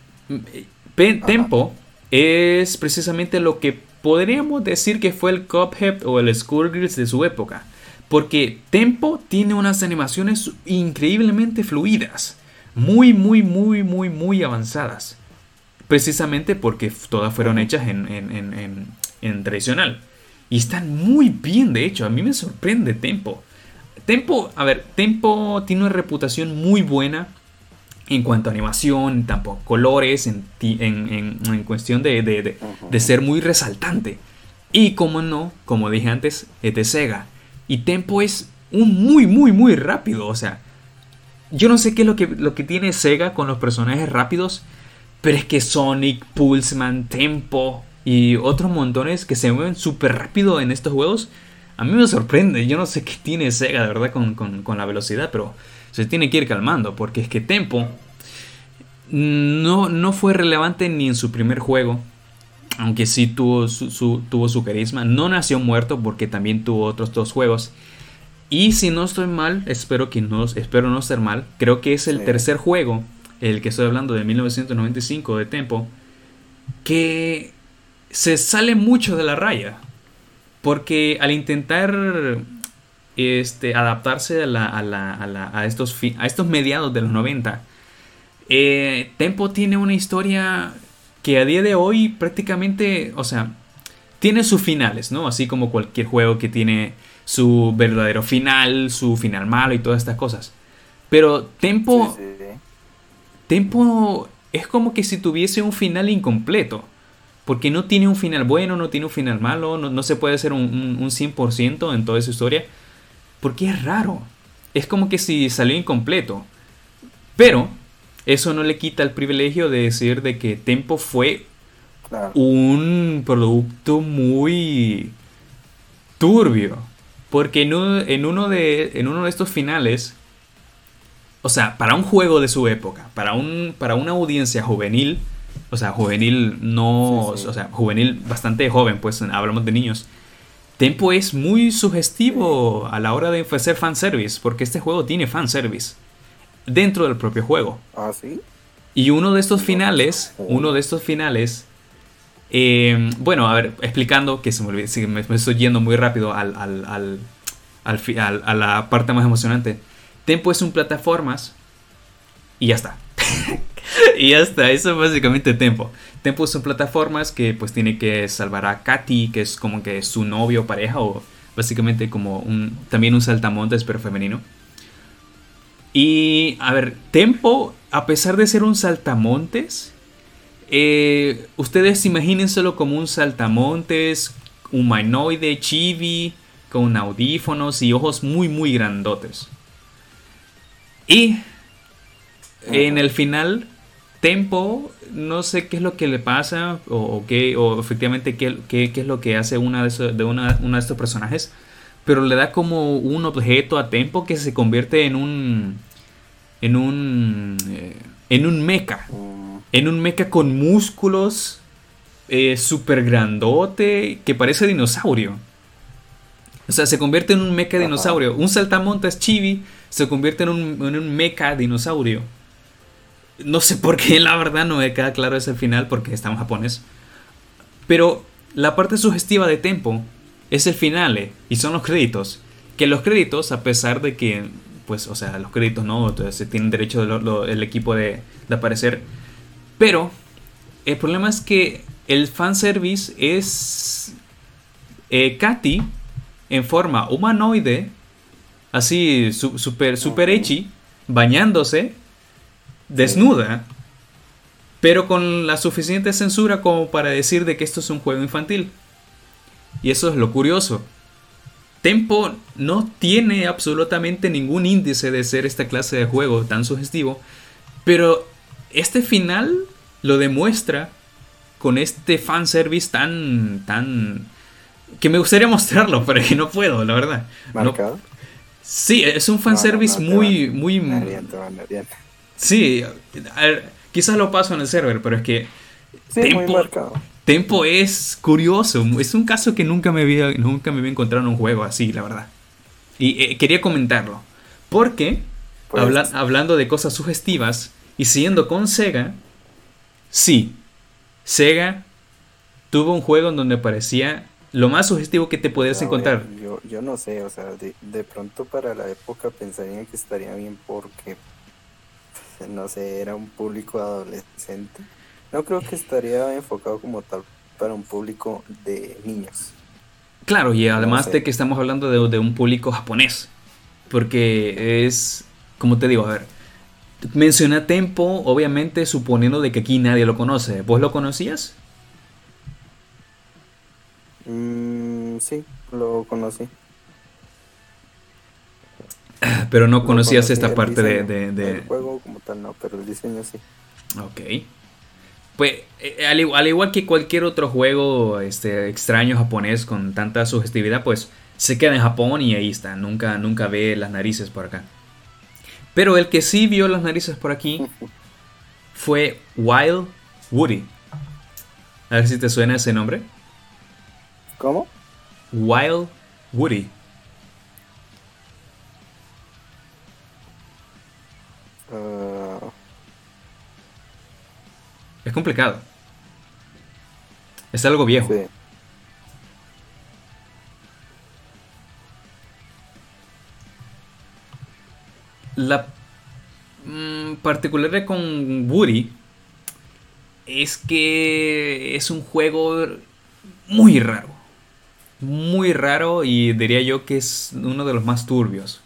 Speaker 1: Tempo es precisamente lo que podríamos decir que fue el Cuphead o el Skullgirls de su época. Porque Tempo tiene unas animaciones increíblemente fluidas. Muy, muy, muy, muy, muy avanzadas. Precisamente porque todas fueron hechas en, en, en tradicional. Y están muy bien, de hecho. A mí me sorprende Tempo. Tempo, a ver, Tempo tiene una reputación muy buena en cuanto a animación, tampoco colores, en, en, cuestión de, de, ser muy resaltante. Y como no, como dije antes, es de Sega. Y Tempo es un muy, muy, muy rápido. O sea, yo no sé qué es lo que, lo que tiene Sega con los personajes rápidos, pero es que Sonic, Pulseman, Tempo y otros montones que se mueven súper rápido en estos juegos a mí me sorprende, yo no sé qué tiene Sega de verdad con, la velocidad, pero se tiene que ir calmando, porque es que Tempo no, no fue relevante ni en su primer juego, aunque sí tuvo su, tuvo su carisma. No nació muerto porque también tuvo otros dos juegos. Y si no estoy mal, espero que no, espero no ser mal, creo que es el tercer juego, el que estoy hablando de 1995 de Tempo, que se sale mucho de la raya. Porque al intentar este, adaptarse a, la, a, la, a, la, a, estos, a estos mediados de los 90, eh, Tempo tiene una historia que a día de hoy prácticamente, o sea, tiene sus finales, ¿no? Así como cualquier juego que tiene su verdadero final, su final malo y todas estas cosas. Pero Tempo... Tempo es como que si tuviese un final incompleto. Porque no tiene un final bueno, no tiene un final malo, no, se puede hacer un, un, 100% en toda esa historia. Porque es raro. Es como que si salió incompleto. Pero eso no le quita el privilegio de decir de que Tempo fue un producto muy turbio. Porque en uno, de, en uno de estos finales, o sea, para un juego de su época, para, un, para una audiencia juvenil, o sea, juvenil no, o sea, juvenil bastante joven, pues hablamos de niños. Tempo es muy sugestivo a la hora de ofrecer fanservice, porque este juego tiene fanservice dentro del propio juego.
Speaker 2: Ah, sí.
Speaker 1: Y uno de estos finales, uno de estos finales, eh, bueno, a ver, explicando que se me, olvidó, me, estoy yendo muy rápido al, al, al, al, a la parte más emocionante. Tempo es un plataformas y ya está. y ya está, eso es básicamente Tempo. Tempo son plataformas que pues tiene que salvar a Katy, que es como que su novio, pareja o básicamente como un también un saltamontes pero femenino. Y a ver, Tempo, a pesar de ser un saltamontes, eh, ustedes imagínenselo como un saltamontes humanoide, chibi, con audífonos y ojos muy muy grandotes. Y en el final, Tempo, no sé qué es lo que le pasa o, qué, o efectivamente qué, qué, es lo que hace una de, de una, uno de estos personajes, pero le da como un objeto a Tempo que se convierte en un en un eh, en un mecha, en un mecha con músculos eh, super grandote que parece dinosaurio. O sea, se convierte en un mecha dinosaurio. Un saltamontes chibi se convierte en un, en un mecha dinosaurio. No sé por qué, la verdad, no me queda claro ese final porque está en japonés. Pero la parte sugestiva de Tempo es el final eh, y son los créditos. Que los créditos, a pesar de que, pues, o sea, los créditos no, se tienen derecho el equipo de, de aparecer. Pero el problema es que el fanservice es eh, Katy en forma humanoide, así super, super echi, bañándose, desnuda, pero con la suficiente censura como para decir de que esto es un juego infantil. Y eso es lo curioso. Tempo no tiene absolutamente ningún índice de ser esta clase de juego tan sugestivo, pero este final lo demuestra con este fanservice tan, tan... que me gustaría mostrarlo, pero que no puedo, la verdad.
Speaker 2: ¿Marcado?
Speaker 1: sí, es un fanservice muy, muy... Sí, quizás lo paso en el server, pero es que...
Speaker 2: Tempo,
Speaker 1: Tempo es curioso, es un caso que nunca me había, nunca me había encontrado en un juego así, la verdad. Y eh, quería comentarlo, porque pues hablando de cosas sugestivas y siguiendo con Sega, sí, Sega tuvo un juego en donde parecía lo más sugestivo que te podías encontrar.
Speaker 2: yo, yo no sé, o sea, de, de, pronto para la época pensaría que estaría bien porque, no sé, era un público adolescente. No creo que estaría enfocado como tal para un público de niños.
Speaker 1: Claro, y además de que estamos hablando de, de un público japonés. Porque es, como te digo, a ver, mencioné Tempo, obviamente suponiendo de que aquí nadie lo conoce. ¿Vos lo conocías?
Speaker 2: Mm, sí, lo conocí.
Speaker 1: Pero no conocías esta parte de, de,
Speaker 2: juego como tal, no, pero el diseño sí.
Speaker 1: Ok. Pues eh, al, igual que cualquier otro juego este, extraño japonés con tanta sugestividad, pues se queda en Japón y ahí está. Nunca, nunca ve las narices por acá. Pero el que sí vio las narices por aquí fue Wild Woody. A ver si te suena ese nombre.
Speaker 2: ¿Cómo?
Speaker 1: Wild Woody. Es complicado. Es algo viejo. Sí. La mmm, particularidad con Woody es que es un juego muy raro muy raro y diría yo que es uno de los más turbios.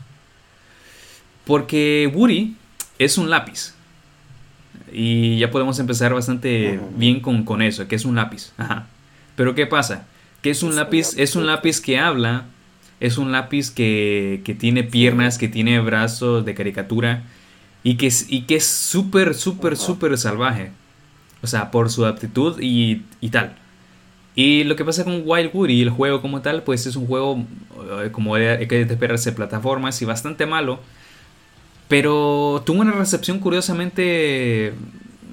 Speaker 1: Porque Woody es un lápiz. Y ya podemos empezar bastante bien con, con, eso, que es un lápiz. Ajá. Pero ¿qué pasa? Que es un lápiz, es un lápiz que habla, es un lápiz que, que tiene piernas, que tiene brazos de caricatura y que, y que es súper, súper, súper salvaje. O sea, por su aptitud y, y tal. Y lo que pasa con Wild Woody, el juego como tal, pues es un juego, eh, como hay que esperarse, plataformas y bastante malo. Pero tuvo una recepción curiosamente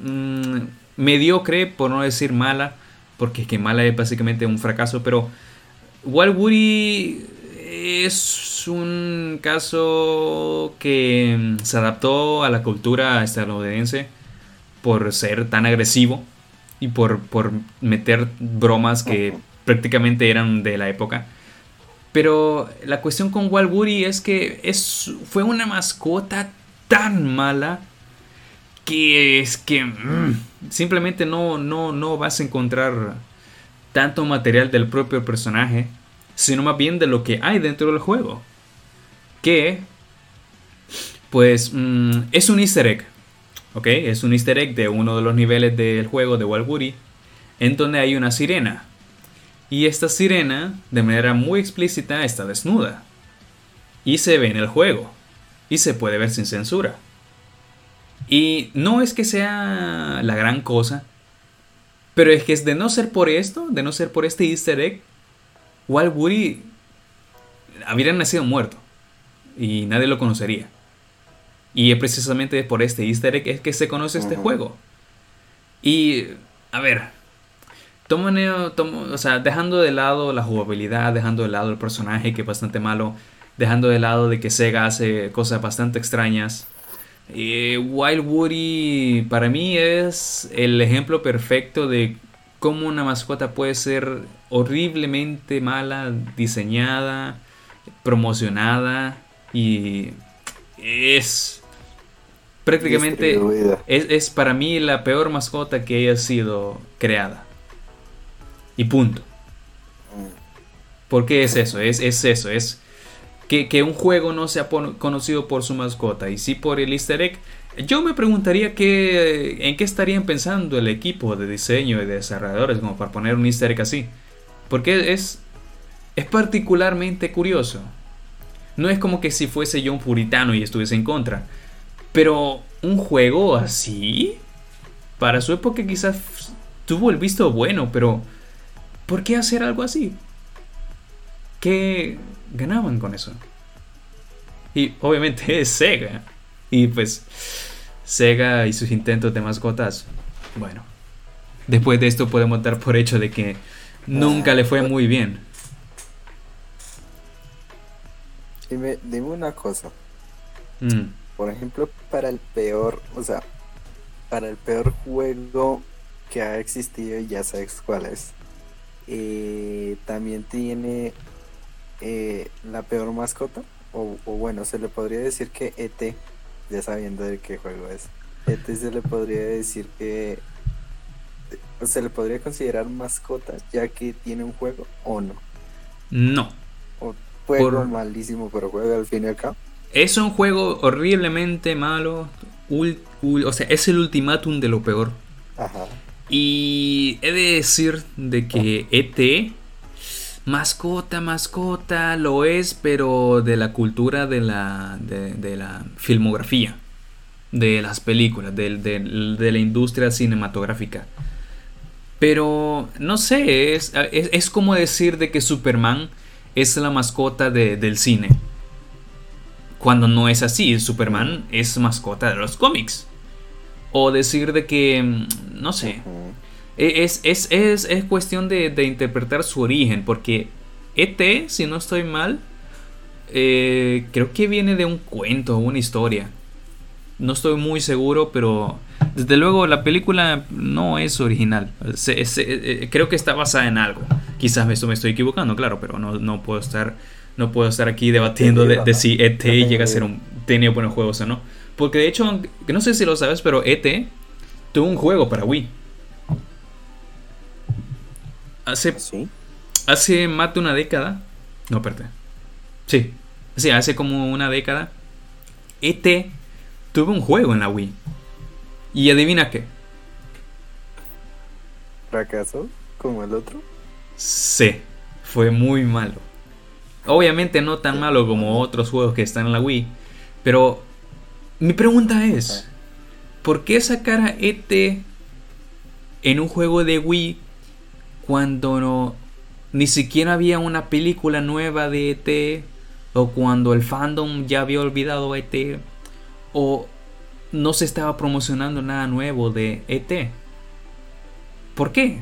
Speaker 1: mmm, mediocre, por no decir mala, porque es que mala es básicamente un fracaso. Pero Wild Woody es un caso que mm, se adaptó a la cultura estadounidense por ser tan agresivo y por, por meter bromas que prácticamente eran de la época. Pero la cuestión con Wild es que es, fue una mascota tan mala que es que mm, simplemente no, no, no vas a encontrar tanto material del propio personaje, sino más bien de lo que hay dentro del juego. Que, pues, mm, es un easter egg. ¿ok? Es un easter egg de uno de los niveles del juego de Walguri, en donde hay una sirena. Y esta sirena, de manera muy explícita, está desnuda. Y se ve en el juego. Y se puede ver sin censura. Y no es que sea la gran cosa, pero es que es de no ser por esto, de no ser por este easter egg, Walguri habría nacido muerto. Y nadie lo conocería. Y es precisamente por este easter egg es que se conoce este juego. Y, a ver, tomo, o sea, dejando de lado la jugabilidad, dejando de lado el personaje que es bastante malo, dejando de lado de que Sega hace cosas bastante extrañas. Eh, Wild Woody para mí es el ejemplo perfecto de cómo una mascota puede ser horriblemente mala, diseñada, promocionada y es prácticamente es, para mí la peor mascota que haya sido creada. Y punto. ¿Por qué es eso? Es, es eso, es que, un juego no sea conocido por su mascota y sí por el easter egg. Yo me preguntaría que, en qué estarían pensando el equipo de diseño y de desarrolladores como para poner un easter egg así. Porque es, es particularmente curioso. No es como que si fuese yo un puritano y estuviese en contra. Pero un juego así, para su época quizás tuvo el visto bueno, pero ¿por qué hacer algo así? ¿Qué ganaban con eso? Y obviamente es Sega. Y pues Sega y sus intentos de mascotas, bueno, después de esto podemos dar por hecho de que nunca le fue muy bien.
Speaker 2: Dime, dime una cosa. Mm por ejemplo, para el peor, o sea, para el peor juego que ha existido, y ya sabes cuál es, eh, también tiene eh, la peor mascota, o, bueno, se le podría decir que ET, ya sabiendo de qué juego es, ET se le podría decir que se le podría considerar mascota ya que tiene un juego o no.
Speaker 1: No.
Speaker 2: O juego malísimo, pero juega al fin y al cabo.
Speaker 1: Es un juego horriblemente malo. o sea, es el ultimátum de lo peor. Ajá. Y he de decir de que ET, mascota, mascota, lo es, pero de la cultura de la, de, la filmografía, de las películas, de, de, la industria cinematográfica. Pero, no sé, es, es, como decir de que Superman es la mascota del cine cuando no es así, Superman es mascota de los cómics. O decir de que, mm, no sé, e, es, es, es, es cuestión de, interpretar su origen, porque ET, si no estoy mal, eh, creo que viene de un cuento, una historia. No estoy muy seguro, pero desde luego la película no es original. Eh, eh, creo que está basada en algo. Quizás esto me estoy equivocando, claro, pero no, no puedo estar no puedo estar aquí debatiendo de, si ET llega a ser un tenía buenos juegos o no. Porque de hecho, no sé si lo sabes, pero ET tuvo un juego para Wii. Hace, hace más de una década. No, espérate. Sí, sí, hace como una década. ET tuvo un juego en la Wii. Y adivina qué.
Speaker 2: ¿Fracasó como el otro?
Speaker 1: Sí, fue muy malo. Obviamente no tan malo como otros juegos que están en la Wii. Pero mi pregunta es, ¿por qué sacar a ET en un juego de Wii cuando no, ni siquiera había una película nueva de ET? O cuando el fandom ya había olvidado a ET. O no se estaba promocionando nada nuevo de ET. ¿Por qué?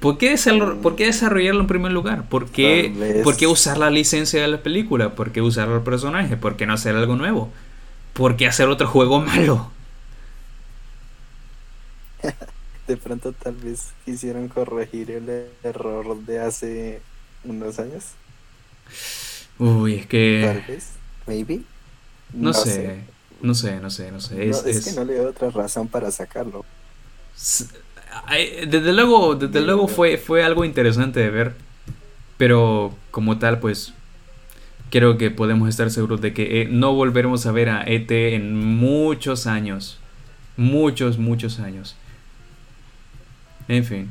Speaker 1: ¿Por qué, desarrollarlo en primer lugar? ¿Por qué, ¿Por qué, usar la licencia de la película? ¿Por qué usar al personaje? ¿Por qué no hacer algo nuevo? ¿Por qué hacer otro juego malo?
Speaker 2: De pronto tal vez quisieron corregir el error de hace unos años.
Speaker 1: Uy, es que...
Speaker 2: Tal vez, maybe.
Speaker 1: No, sé. no sé, no sé, no sé.
Speaker 2: Es, es que no le veo otra razón para sacarlo
Speaker 1: desde luego, desde luego fue, fue algo interesante de ver. Pero como tal, pues creo que podemos estar seguros de que eh, no volveremos a ver a ET en muchos años. Muchos, muchos años. En fin.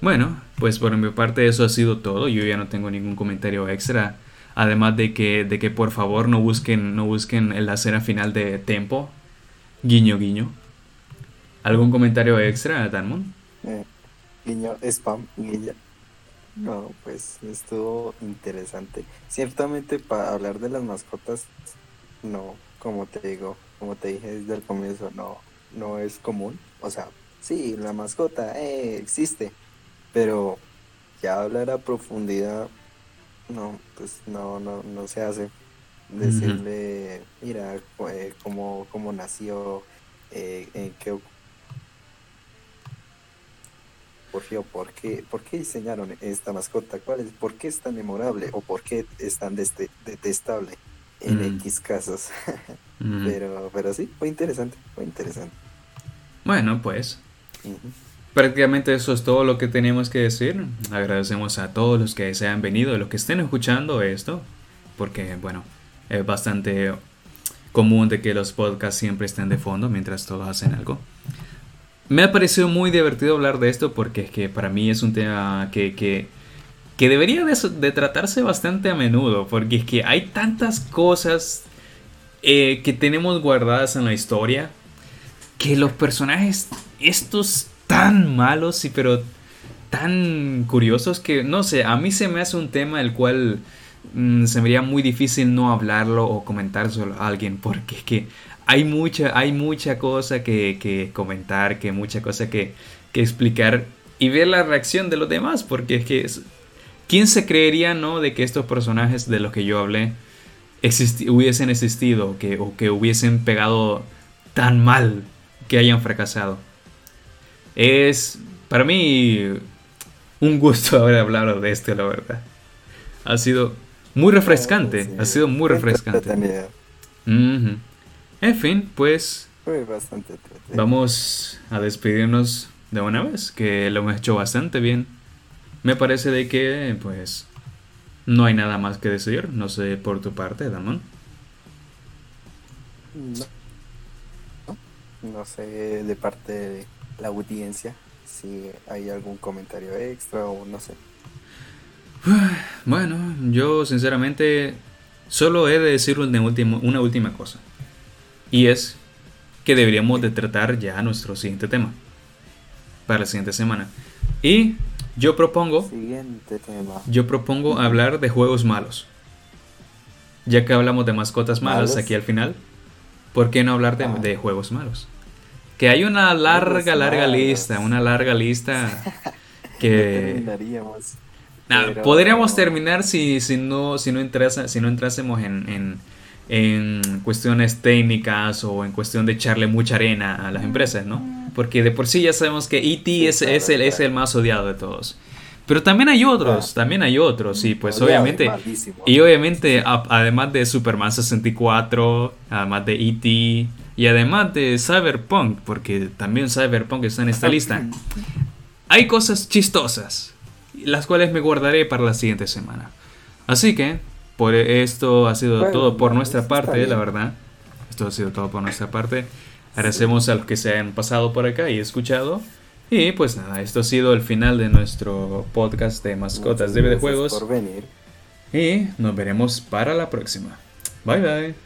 Speaker 1: Bueno, pues por mi parte eso ha sido todo. Yo ya no tengo ningún comentario extra. Además de que, de que por favor no busquen, no busquen la escena final de Tempo. Guiño, guiño. ¿Algún comentario extra, Darmon?
Speaker 2: Eh, guiño, spam, guiño. No, pues estuvo interesante. Ciertamente para hablar de las mascotas, no, como te digo, como te dije desde el comienzo, no, no es común. O sea, sí, la mascota eh, existe, pero ya hablar a profundidad, no, pues no, no, no se hace. Decirle, mira, eh, cómo, cómo nació, eh, en qué ¿por qué, ¿por qué diseñaron esta mascota? ¿Cuál es, ¿Por qué es tan memorable o por qué es tan detestable en mm. X casos? Mm. pero, pero sí, fue interesante, fue interesante.
Speaker 1: Bueno, pues prácticamente eso es todo lo que tenemos que decir. Agradecemos a todos los que se han venido, los que estén escuchando esto, porque bueno, es bastante común de que los podcasts siempre estén de fondo mientras todos hacen algo. Me ha parecido muy divertido hablar de esto porque es que para mí es un tema que, que, debería de, tratarse bastante a menudo, porque es que hay tantas cosas eh, que tenemos guardadas en la historia que los personajes, estos tan malos y pero tan curiosos que, no sé, a mí se me hace un tema el cual mm, se me haría muy difícil no hablarlo o comentárselo a alguien, porque es que hay mucha, hay mucha cosa que, comentar, que mucha cosa que, explicar y ver la reacción de los demás, porque es que ¿quién se creería, no, de que estos personajes de los que yo hablé hubiesen existido que, o que hubiesen pegado tan mal que hayan fracasado? Es para mí un gusto haber hablado de esto, la verdad. Ha sido muy refrescante, ha sido muy refrescante. En fin, pues...
Speaker 2: Fue bastante
Speaker 1: Vamos a despedirnos de una vez, que lo hemos hecho bastante bien. Me parece de que, pues, no hay nada más que decir. No sé por tu parte, Damon.
Speaker 2: No. no. sé de parte de la audiencia si hay algún comentario extra o no sé.
Speaker 1: Bueno, yo sinceramente solo he de decir una última cosa. Y es que deberíamos de tratar ya nuestro siguiente tema. Para la siguiente semana. Y yo propongo...
Speaker 2: Siguiente tema.
Speaker 1: Yo propongo hablar de juegos malos. Ya que hablamos de mascotas malas aquí al final. ¿Por qué no hablar de, ah. juegos malos? Que hay una larga, larga lista. Una larga lista que... podríamos terminar si, si, no, si, no, si no entrásemos en en cuestiones técnicas o en cuestión de echarle mucha arena a las empresas, ¿no? Porque de por sí ya sabemos que E.T. es, el, es el más odiado de todos. Pero también hay otros, también hay otros, y pues obviamente, y obviamente además de Superman 64, además de E.T. y además de Cyberpunk, porque también Cyberpunk está en esta lista, hay cosas chistosas, las cuales me guardaré para la siguiente semana. Así que, por esto ha sido todo por nuestra parte, la verdad. Esto ha sido todo por nuestra parte. Agradecemos a los que se han pasado por acá y escuchado. Y pues nada, esto ha sido el final de nuestro podcast de mascotas de videojuegos.
Speaker 2: Por venir.
Speaker 1: Y nos veremos para la próxima. Bye bye.